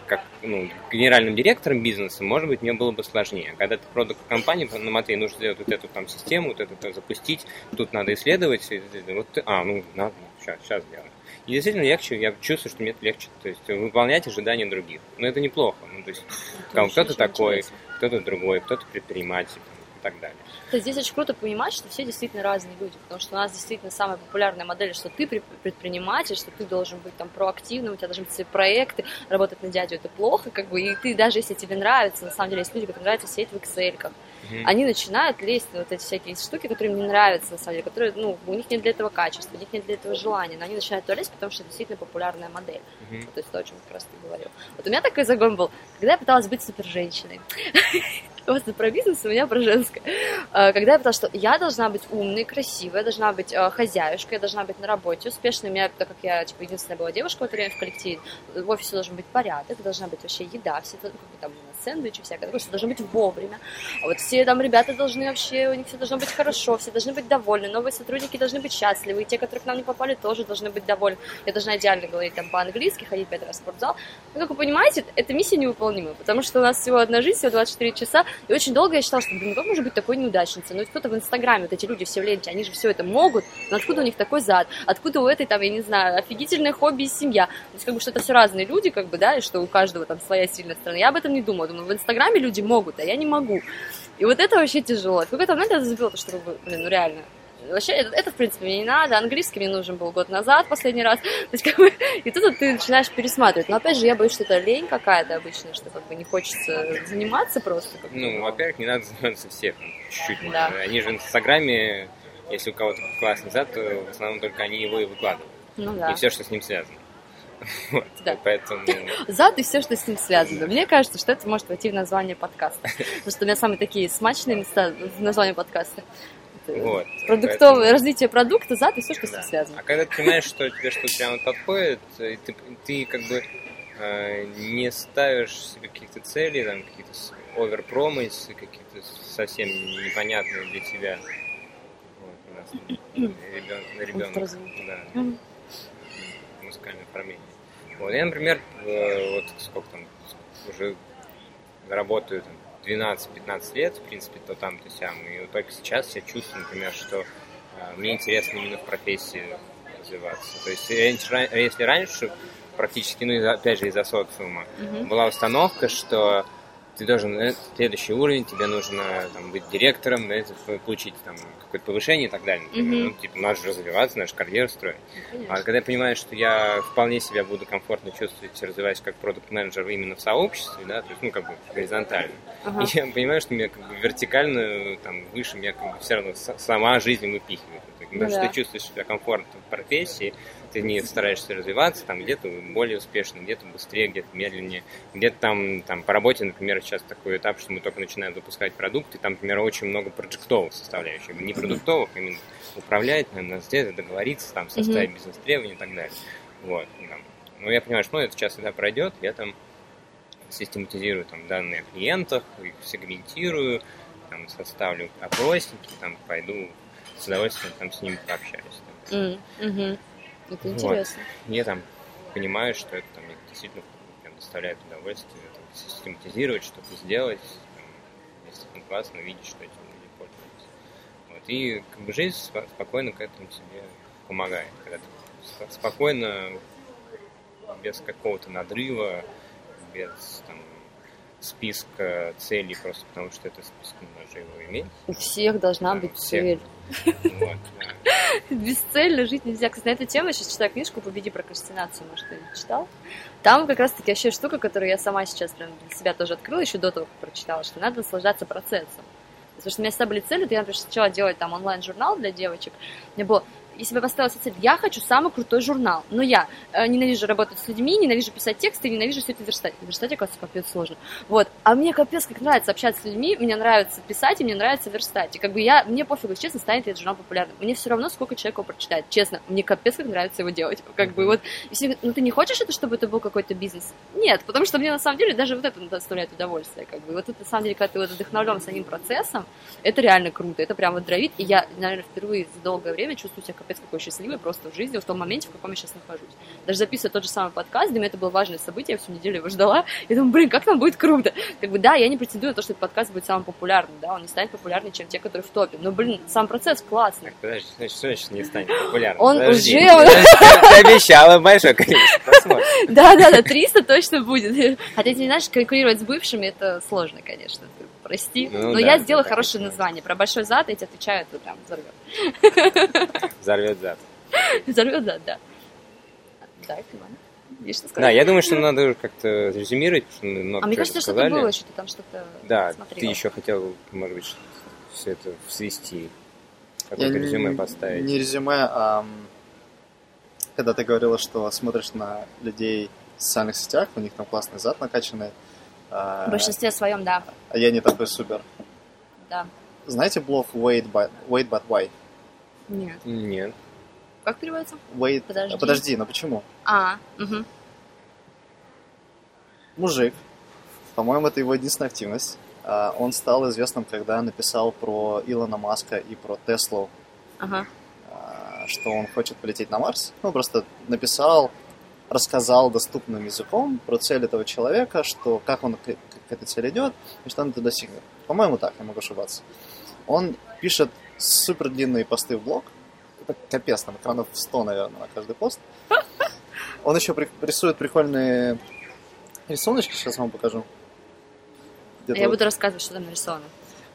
как, ну, генеральным директором бизнеса, может быть, мне было бы сложнее. Когда ты продукт компании, ну, Матвей, нужно сделать вот эту там систему, вот эту запустить, тут надо исследовать, и- и- вот ты, а, ну, надо, сейчас, сейчас сделаем. И действительно легче, я чувствую, что мне это легче, то есть выполнять ожидания других. Но это неплохо. Ну, то есть, там, кто-то такой, интересно. кто-то другой, кто-то предприниматель и так далее. То есть здесь очень круто понимать, что все действительно разные люди, потому что у нас действительно самая популярная модель, что ты пред- предприниматель, что ты должен быть там проактивным, у тебя должны быть свои проекты, работать на дядю это плохо, как бы, и ты даже если тебе нравится, на самом деле есть люди, которым нравится сидеть в Excel, Они начинают лезть на вот эти всякие штуки, которые им не нравятся, на самом деле, которые, ну, у них нет для этого качества, у них нет для этого желания, но они начинают туда лезть, потому что это действительно популярная модель. Мгм. То есть то, о чем как раз ты говорил. Вот у меня такой загон был, когда я пыталась быть супер женщиной. У вас про бизнес, у меня про женское. А, Когда я пыталась, что я должна быть умной, красивой, я должна быть э, хозяюшкой, я должна быть на работе успешной. У меня, так как я, типа, единственная была девушка в это время в коллективе, в офисе должен быть порядок, должна быть вообще еда, все это, ну, как бы там у нас сэндвичи всякое, такое, все должно быть вовремя. А вот все там ребята должны вообще, у них все должно быть хорошо, все должны быть довольны, новые сотрудники должны быть счастливы, и те, которые к нам не попали, тоже должны быть довольны. Я должна идеально говорить там по-английски, ходить пять раз в спортзал. Ну, как вы понимаете, эта миссия невыполнима, потому что у нас всего одна жизнь, всего 24 часа, и очень долго я считала, что, блин, ну как может быть такой неудачницей? Ну, ведь кто-то в Инстаграме, вот эти люди все в ленте, они же все это могут, но откуда у них такой зад? Откуда у этой, там, я не знаю, офигительное хобби и семья? То есть, как бы, что это все разные люди, как бы, да, и что у каждого там своя сильная сторона. Я об этом не думала. Думаю, в Инстаграме люди могут, а я не могу. И вот это вообще тяжело. В какой-то момент я забила, то, что, блин, ну реально, Вообще, это, это, в принципе, мне не надо. Английский мне нужен был год назад, последний раз. То есть, как бы, и тут ты начинаешь пересматривать. Но, опять же, я боюсь, что это лень какая-то обычная, что как бы не хочется заниматься просто. Как бы, Ну, во-первых, не надо заниматься всем, чуть-чуть. Да. Они же в Инстаграме, если у кого-то классный зад, то в основном только они его и выкладывают. ну да. И все, что с ним связано. Вот. Да. Поэтому Зад и все, что с ним связано. Мне кажется, что это может войти в название подкаста. Потому что у меня самые такие смачные места в названии подкаста. Вот. Продуктовое Поэтому- развитие продукта, зад и все, что с Да. ним связано. А когда ты понимаешь, что тебе что-то прямо подходит, и ты, ты как бы э, не ставишь себе каких-то целей, там какие-то оверпромисы, какие-то совсем непонятные для тебя. Вот, у нас ребенок, ребенок да, музыкальное оформление. Вот, я, например, э, вот сколько там, уже работаю там, 12-15 лет, в принципе, то там, то сям. И вот только сейчас я чувствую, например, что э, мне интересно именно в профессии развиваться. То есть, если ра- если раньше практически, ну, опять же, из-за социума, Мгм. была установка, что ты должен э, следующий уровень, тебе нужно там, быть директором, это, получить там какое-то повышение и так далее. например. Мгм. Ну, типа, надо же развиваться, надо же карьеру строить. Конечно. А когда я понимаю, что я вполне себя буду комфортно чувствовать, развиваясь как продукт менеджер именно в сообществе, да, то есть, ну, как бы горизонтально, Ага. и я понимаю, что меня как бы вертикально, там, выше меня как бы все равно сама жизнь выпихивает. Потому Ну что да. ты чувствуешь себя комфортно в профессии, ты не стараешься развиваться, там, где-то более успешно, где-то быстрее, где-то медленнее, где-то там, там, по работе, например, сейчас такой этап, что мы только начинаем выпускать продукты, там, например, очень много проджектовых составляющих, не продуктовых, а именно управлять, наверное, сделать, договориться, там, составить бизнес-требования и так далее. Вот. там. Ну, я понимаю, что ну, это сейчас всегда пройдет, я там систематизирую там данные о клиентах, их сегментирую, там, составлю опросники, там, пойду с удовольствием там с ними пообщаюсь. там. М, Это Вот. интересно. Я там понимаю, что это там, мне действительно прям доставляет удовольствие там, систематизировать, что-то сделать, там, действительно классно видеть, что этим люди пользуются. Вот. И как бы жизнь спо- спокойно к этому тебе помогает. Когда ты спо- спокойно, без какого-то надрыва, без там, списка целей, просто потому что это список же его иметь. У всех должна Да, быть всех. цель. Вот, да. Бесцельно жить нельзя. Кстати, на эту тему я сейчас читаю книжку «Победи прокрастинацию», может, ты читал? Там как раз-таки вообще штука, которую я сама сейчас прям для себя тоже открыла, еще до того, как прочитала, что надо наслаждаться процессом. Потому что у меня всегда были цели, то я, например, сначала делать там онлайн-журнал для девочек. Мне было, я себе поставила цель, я хочу самый крутой журнал, но я э, ненавижу работать с людьми, ненавижу писать тексты, ненавижу все это верстать. Верстать, оказывается, капец сложно. Вот. А мне капец как нравится общаться с людьми, мне нравится писать, и мне нравится верстать. И как бы я, мне пофигу, честно, станет этот журнал популярным. Мне все равно, сколько человек его прочитает. Честно, мне капец как нравится его делать. Как бы вот, и все говорят, ну ты не хочешь это, чтобы это был какой-то бизнес? Нет, потому что мне на самом деле даже вот это доставляет удовольствие. Как бы. Вот это, на самом деле, когда ты вот вдохновлен самим процессом, это реально круто, это прям вот дровит. И я, наверное, впервые за долгое время чувствую себя капец какой счастливой просто в жизни, в том моменте, в каком я сейчас нахожусь. Даже записывая тот же самый подкаст, для меня это было важное событие, я всю неделю его ждала. И думаю, блин, как там будет круто. Как бы, да, я не претендую на то, что этот подкаст будет самым популярным, да, он не станет популярнее, чем те, которые в топе. Но, блин, сам процесс классный. Подожди, значит, что значит не станет популярным? Он Подожди. уже- Ты обещала большое количество просмотров. Да, да, да, 300 точно будет. Хотя, ты знаешь, конкурировать с бывшими это сложно, конечно. Прости. Ну Но да, я это сделаю так хорошее название. Про большой зад, я тебе отвечаю, это прям взорвет. Взорвет зад. Взорвет зад, да. Да, Иван. Есть что Да, я думаю, что надо как-то резюмировать, потому что много А мне кажется, что рассказали. это было, что ты там что-то Да, смотрела. ты еще хотел, может быть, все это свести, какое-то не- резюме поставить. Не резюме, а когда ты говорила, что смотришь на людей в социальных сетях, у них там классный зад накачанный, а, В большинстве своем, да. а я не такой супер. Да. Знаете блог Wait But, Wait But Why? Нет. Нет. Как переводится? Wait... Подожди. Подожди, но почему? А, угу. Мужик, по-моему, это его единственная активность. А, Он стал известным, когда написал про Илона Маска и про Теслу, Ага. а, что он хочет полететь на Марс. Ну, просто написал, рассказал доступным языком про цель этого человека, что как он к, к этой цели идет, и что он это достигнет. По-моему, так, я могу ошибаться. Он пишет супер длинные посты в блог. Это капец, там экранов 100, наверное, на каждый пост. Он еще при- рисует прикольные рисуночки, сейчас вам покажу. Где-то Я вот- буду рассказывать, что там нарисовано.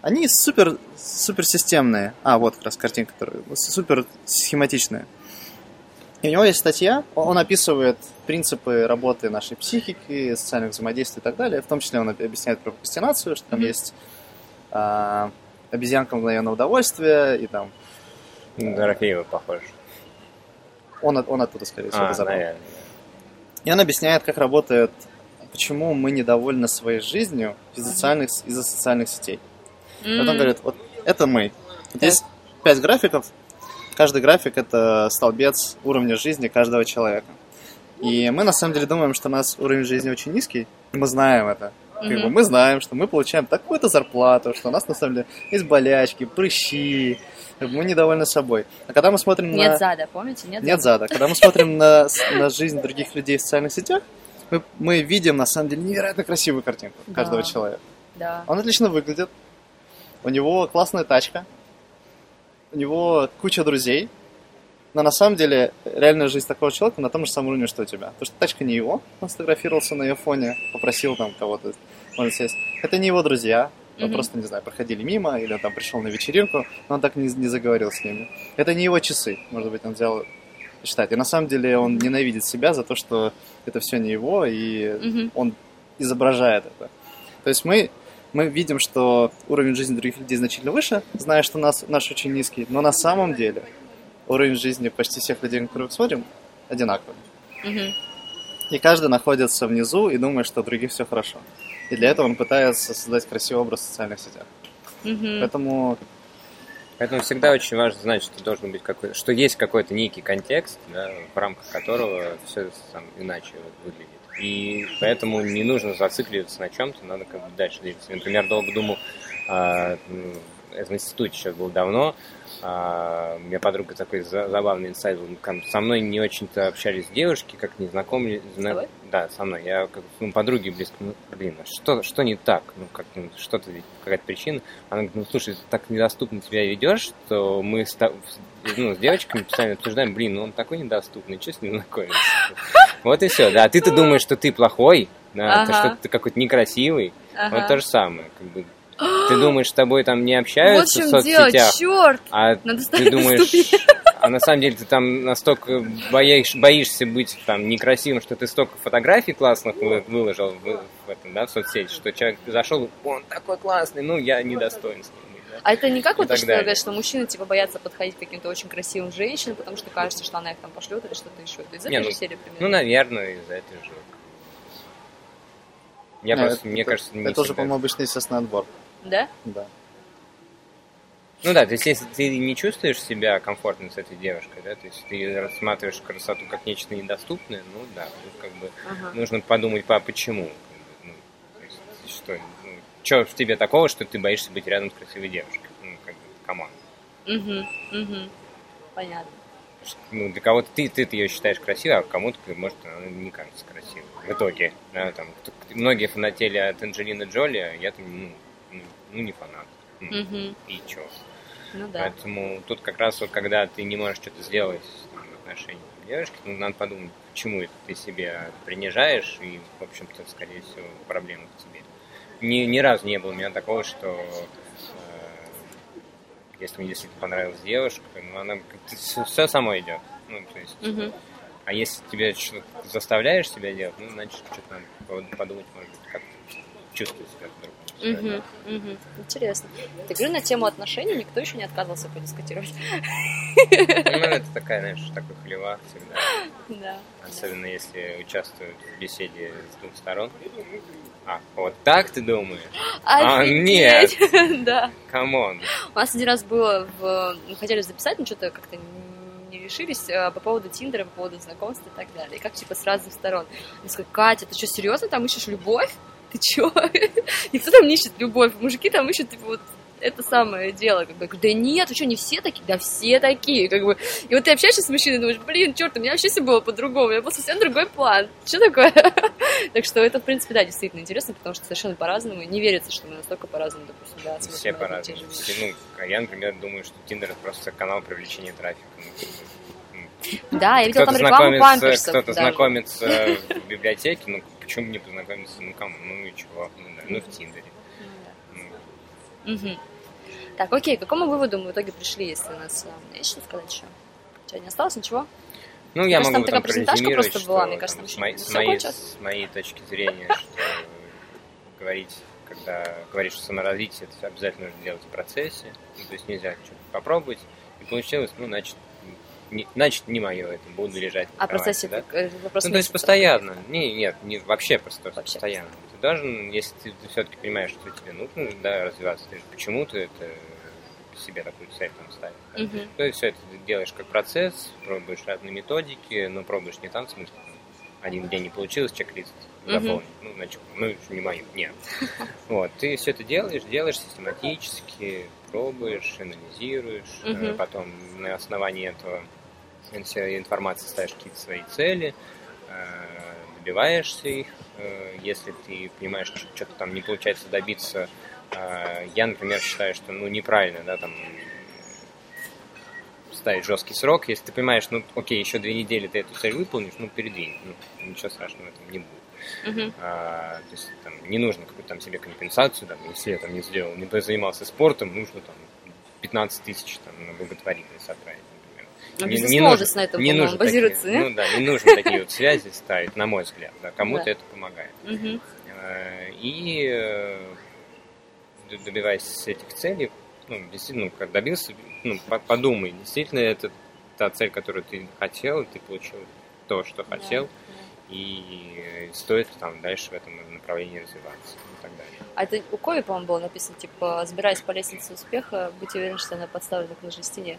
они супер, супер системные. А, вот как раз картинка, которая супер схематичная. И у него есть статья, он описывает принципы работы нашей психики, социальных взаимодействий и так далее. В том числе он объясняет про прокрастинацию, что там Мгм. есть а, обезьянка мгновенного удовольствия, и там Ну, Дорофеева похож. он, от- он оттуда, скорее всего, А, разобрал. наверное. И он объясняет, как работает, почему мы недовольны своей жизнью из-за социальных, из-за социальных сетей. Вот он М, говорит, вот это мы. Вот Так. есть пять графиков. Каждый график это столбец уровня жизни каждого человека. И мы на самом деле думаем, что у нас уровень жизни очень низкий. Мы знаем это. Как бы Мгм. мы знаем, что мы получаем такую-то зарплату, что у нас на самом деле есть болячки, прыщи, бы мы недовольны собой. А когда мы смотрим Нет на... зада, помните? Нет, Нет зада. Когда мы смотрим на, на жизнь других людей в социальных сетях, мы, мы видим на самом деле невероятно красивую картинку Да. каждого человека. Да. Он отлично выглядит. У него классная тачка. У него куча друзей. Но на самом деле реальная жизнь такого человека на том же самом уровне, что у тебя. Потому что тачка не его. Он сфотографировался на ее фоне, попросил там кого-то, может сесть. Это не его друзья. Он Мгм. просто, не знаю, проходили мимо, или он там пришел на вечеринку, но он так не, не заговорил с ними. Это не его часы. Может быть, он взял считать. И на самом деле он ненавидит себя за то, что это все не его, и Мгм. он изображает это. То есть мы, мы видим, что уровень жизни других людей значительно выше, зная, что нас, наш очень низкий, но на самом деле уровень жизни почти всех людей, на которых смотрим, одинаковый. И каждый находится внизу и думает, что у других все хорошо. И для этого он пытается создать красивый образ в социальных сетях. Поэтому Поэтому всегда очень важно знать, что должен быть какой что есть какой-то некий контекст, да, в рамках которого все иначе вот выглядит. И поэтому не нужно зацикливаться на чем-то, надо как бы дальше двигаться. Например, долго думал, а, м, в институте сейчас был давно, а, у меня подруга такой за- забавный инсайт был, со мной не очень-то общались девушки, как не знакомы. зна-? Да, со мной. Я как ну, подруги близко, ну, блин, а что, что не так? Ну, как, ну, что-то какая-то причина. Она говорит, ну, слушай, ты так недоступно тебя ведешь, что мы с, ну, с девочками постоянно обсуждаем, блин, ну он такой недоступный, что с ним знакомиться? Вот и все, да. А ты-то думаешь, что ты плохой, да, это Ага. что ты какой-то некрасивый. Ага. Вот то же самое, как бы. Ты думаешь, с тобой там не Вот в общаются в дело, соцсетях, черт! а Надо ты думаешь, а на самом деле ты там настолько боишь, боишься быть там некрасивым, что ты столько фотографий классных вы- выложил в, в этом, да, в соцсети, что человек зашел, он такой классный, ну я недостоин с ним. быть». А это не как вот то, так что говорят, что мужчины типа боятся подходить к каким-то очень красивым женщинам, потому что кажется, что она их там пошлет или что-то еще. Из этой Не, же ну, серии примерно. Ну, наверное, из-за этой же. Я Не, просто, это- мне это- кажется, не Это тоже, по-моему, обычный естественный отбор. Да? Да. Ну да, то есть если ты не чувствуешь себя комфортно с этой девушкой, да, то есть ты рассматриваешь красоту как нечто недоступное, ну да, тут как бы Ага. нужно подумать, по почему. ну, то есть, что, ну, что в тебе такого, что ты боишься быть рядом с красивой девушкой? Ну, как бы, команд. Угу, угу. Понятно. Ну, для кого-то ты, ты, ее считаешь красивой, а кому-то, может, она не кажется красивой. В итоге, да, там, кто- многие фанатели от Анджелины Джоли, а я там, ну, ну, не фанат. Ну, Угу. И чё? Ну да. Поэтому тут как раз вот, когда ты не можешь что-то сделать там, в отношении девушки, ну, надо подумать, почему это ты себя принижаешь, и, в общем-то, скорее всего, проблема в тебе. Ни, ни разу не было у меня такого, что э, если мне действительно понравилась девушка, ну, она все, все само идет. Ну, то есть, Угу. а если тебя что-то заставляешь себя делать, ну, значит, что-то надо под- подумать, может быть, как чувствовать себя по-другому. Угу, угу. Интересно. Ты говорю, на тему отношений никто еще не отказывался подискутировать. Ну, это такая, знаешь, такой хлева всегда. Да. Особенно если участвуют в беседе с двух сторон. А, вот так ты думаешь? А, Офигеть! Да. Come on. У нас один раз было, в... мы хотели записать, но что-то как-то не решились э, по поводу Тиндера, по поводу знакомств и так далее. И как типа с разных сторон. Я сказала, Катя, ты что, серьезно там ищешь любовь? Ты чё? Никто там не ищет любовь. Мужики там ищут, типа, вот это самое дело. Как бы, да нет, вы что, не все такие? Да все такие. Как бы. И вот ты общаешься с мужчиной, думаешь, блин, черт, у меня вообще все было по-другому. У меня был совсем другой план. Что такое? Так что это, в принципе, да, действительно интересно, потому что совершенно по-разному. Не верится, что мы настолько по-разному, допустим, да, Все по-разному. Ну, а я, например, думаю, что Тиндер это просто канал привлечения трафика. Ну, Да, я видела там рекламу памперсов. кто-то знакомится в библиотеке, ну почему бы не познакомиться, ну кому, ну и чего, ну, да, ну в Тиндере. Ну, да. Мгм. Так, окей, к какому выводу мы в итоге пришли, если у нас э, есть что сказать еще? У тебя не осталось ничего? Ну, я Кажется, могу там такая презентажка прорезюмировать, просто была, что, мне кажется, там, с, моей, с, моей, с моей точки зрения, что говорить, когда говоришь о саморазвитии, это обязательно нужно делать в процессе. Ну, то есть нельзя что-то попробовать, и получилось, ну, значит, не, значит, не мое это, буду лежать на А в процессе кровати, да? э, вопрос Ну, то есть месяца. постоянно. Не, нет, не, вообще просто Вообще постоянно. Ты должен, если ты, все-таки понимаешь, что тебе нужно, да, развиваться, ты же почему-то это себе такую цель там ставишь. да. Мгм. То есть все это ты делаешь как процесс, пробуешь разные методики, но пробуешь не там, в смысле, один день не получилось, чек-лист заполнить. Ну, значит, ну, не мое, нет. Вот, ты все это делаешь, делаешь систематически, пробуешь, анализируешь, Мгм. потом на основании этого информации ставишь какие-то свои цели, э, добиваешься их. Э, Если ты понимаешь, что что-то там не получается добиться, э, я, например, считаю, что ну неправильно, да, там ставить жесткий срок. Если ты понимаешь, ну окей, еще две недели ты эту цель выполнишь, ну передвинь, ну, ничего страшного в этом не будет. Мгм. А, то есть там не нужно какую-то там себе компенсацию, там, если я там не сделал, не занимался спортом, нужно там 15 тысяч там на благотворительность отправить. Ну, Не- не нужно- на этом, не нужно базируется, такие, да? Ну да, не нужно такие вот связи ставить, на мой взгляд. Да, кому-то Да. это помогает. Э, И э, добиваясь этих целей, ну, действительно, ну, как добился, ну, по- подумай, действительно это та цель, которую ты хотел, ты получил то, что хотел, и стоит там дальше в этом направлении развиваться и так далее. А это у Кови, по-моему, было написано, типа, забираясь по лестнице успеха, будь уверен, что она подставлена к нужной стене.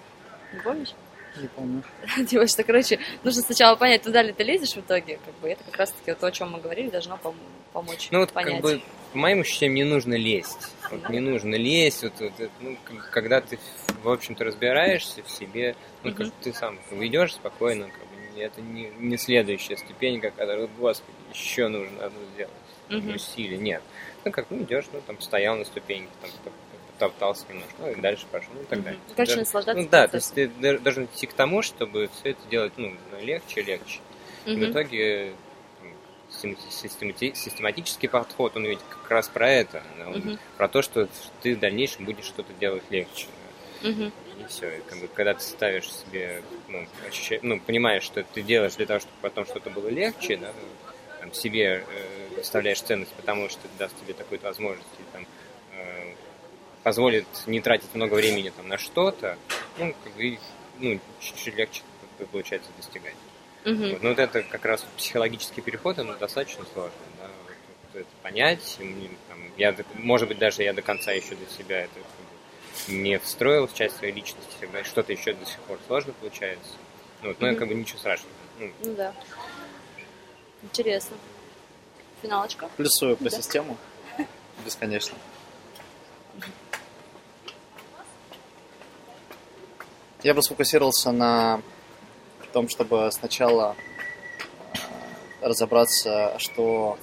Не помнишь? Не помню. Типа, что, короче, нужно сначала понять, туда ли ты лезешь в итоге, как бы, это как раз-таки вот то, о чем мы говорили, должно пом- помочь Ну вот понять. как бы по моим ощущениям не нужно лезть. Вот не нужно лезть. Вот, вот это, ну, когда ты, в общем-то, разбираешься в себе, ну, как ты сам идешь спокойно, как бы, это не, не следующая ступенька, которую, господи, еще нужно одну сделать. Мгм. Усилия. Нет. Ну, как, ну, идешь, ну, там, стоял на ступеньке, там, поп- топтался немножко, ну, и дальше пошел, ну, и так далее. Короче, Да. наслаждаться Ну, да, то процессом. есть ты должен идти к тому, чтобы все это делать, ну, легче, легче. И в итоге системати- систематический подход, он ведь как раз про это, да, он Мгм. про то, что ты в дальнейшем будешь что-то делать легче. Мгм. И все. И как бы, когда ты ставишь себе, ну, ощуща- ну, понимаешь, что ты делаешь для того, чтобы потом что-то было легче, да, там, себе э, выставляешь ценность, потому что это даст тебе такую возможность, и, там, э, позволит не тратить много времени там на что-то, ну, как бы, ну, чуть-чуть легче получается достигать. Мгм. Вот. Но вот это как раз психологический переход, он достаточно сложный, да, вот, вот это понять, мне, там, я, может быть, даже я до конца еще для себя это не встроил в часть своей личности, всегда что-то еще до сих пор сложно получается. Ну, вот, но Мгм. как бы ничего страшного. Ну, Ну да. Интересно. Финалочка. Плюсую по Да. систему. Бесконечно. Я бы сфокусировался на том, чтобы сначала э, разобраться, что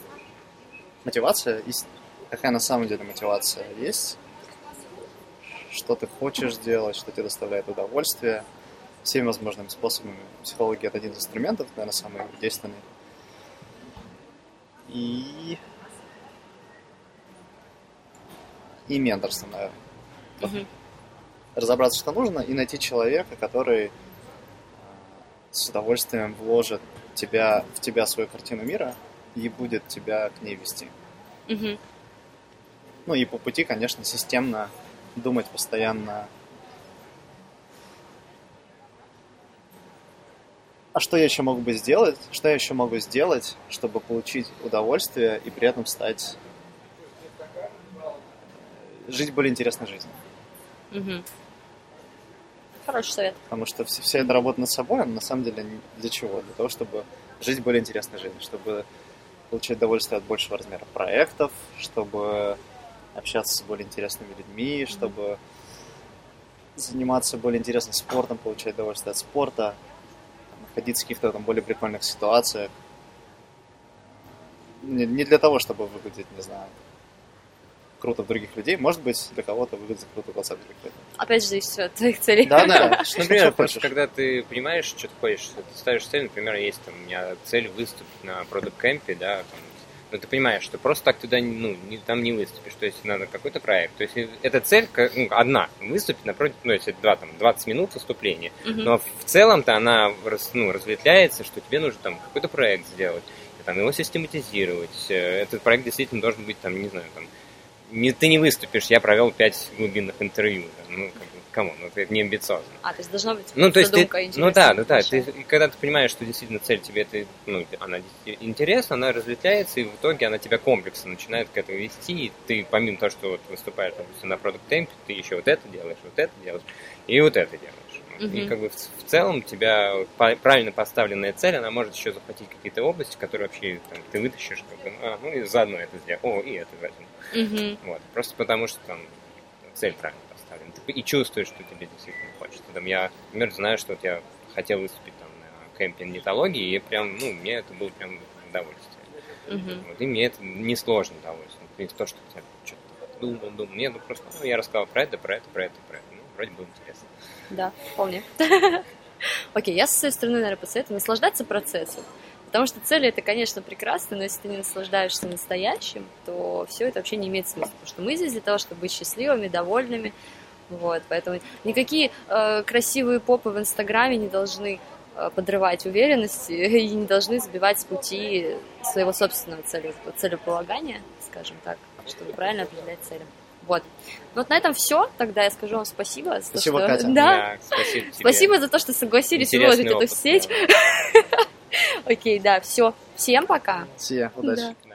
мотивация, есть- какая на самом деле мотивация есть, что ты хочешь делать, что тебе доставляет удовольствие, всеми возможными способами. Психология это один из инструментов, наверное, самый действенный. И... И менторство, наверное. Мгм. Разобраться, что нужно, и найти человека, который э, с удовольствием вложит тебя, в тебя свою картину мира и будет тебя к ней вести. Мгм. Ну и по пути, конечно, системно думать постоянно. А что я еще могу бы сделать? Что я еще могу сделать, чтобы получить удовольствие и при этом стать э, жить более интересной жизнью? Мгм. Хороший совет. Потому что вся, вся эта работа над собой, она на самом деле для чего? Для того, чтобы жить более интересной жизнью, чтобы получать удовольствие от большего размера проектов, чтобы общаться с более интересными людьми, чтобы заниматься более интересным спортом, получать удовольствие от спорта, находиться в каких-то там более прикольных ситуациях. Не, не для того, чтобы выглядеть, не знаю, круто в других людей. Может быть, для кого-то выглядит круто в глазах других людей. Опять же, зависит от твоих целей. Да, да. Что, Например, что просто когда ты понимаешь, что ты хочешь, ты ставишь цель, например, есть там у меня цель выступить на продукт кемпе, да, там, но ты понимаешь, что просто так туда ну, не, там не выступишь, то есть надо какой-то проект. То есть эта цель ну, одна, выступить напротив, ну, если два, там, 20 минут выступления. Мгм. Но в целом-то она ну, разветвляется, что тебе нужно там какой-то проект сделать, там, его систематизировать. Э, Этот проект действительно должен быть, там, не знаю, там, не, ты не выступишь, я провел пять глубинных интервью. да, Ну, как бы, кому? Ну, это не амбициозно. А, то есть должна быть Ну, то есть, ты, ну да, ну да, ты, когда ты понимаешь, что действительно цель тебе это, ну, она интересна, она разветвляется, и в итоге она тебя комплексно начинает к этому вести, и ты помимо того, что вот выступаешь, допустим, на продукт темпе, ты еще вот это делаешь, вот это делаешь, и вот это делаешь. И как бы в, в целом тебя правильно поставленная цель, она может еще захватить какие-то области, которые вообще там, ты вытащишь, как бы, а, ну и заодно это сделать, о, и это возьму. Мгм. Вот. Просто потому что там цель правильно поставлена. Ты и чувствуешь, что тебе действительно хочется. Там я, например, знаю, что вот я хотел выступить там на кемпе нетологии, и прям, ну, мне это было прям удовольствие. Мгм. Вот. И мне это несложно удовольствие. Не то, что я что-то думал, думал. Нет, ну просто ну, я рассказал про это, про это, про это, про это. Ну, вроде было интересно. Да, вполне. Окей, я со своей стороны, наверное, посоветую наслаждаться процессом. Потому что цели это, конечно, прекрасно, но если ты не наслаждаешься настоящим, то все это вообще не имеет смысла. Потому что мы здесь для того, чтобы быть счастливыми, довольными. Вот, поэтому никакие э, красивые попы в Инстаграме не должны э, подрывать уверенность и не должны сбивать с пути своего собственного цели, целеполагания, скажем так, чтобы правильно определять цели. Вот. Ну вот на этом все. Тогда я скажу вам спасибо. За Спасибо, то, что... Катя. Да, Я- спасибо тебе. Спасибо за то, что согласились Интересный выложить эту сеть. да. Окей, да, все. Всем пока. Все, удачи. Да.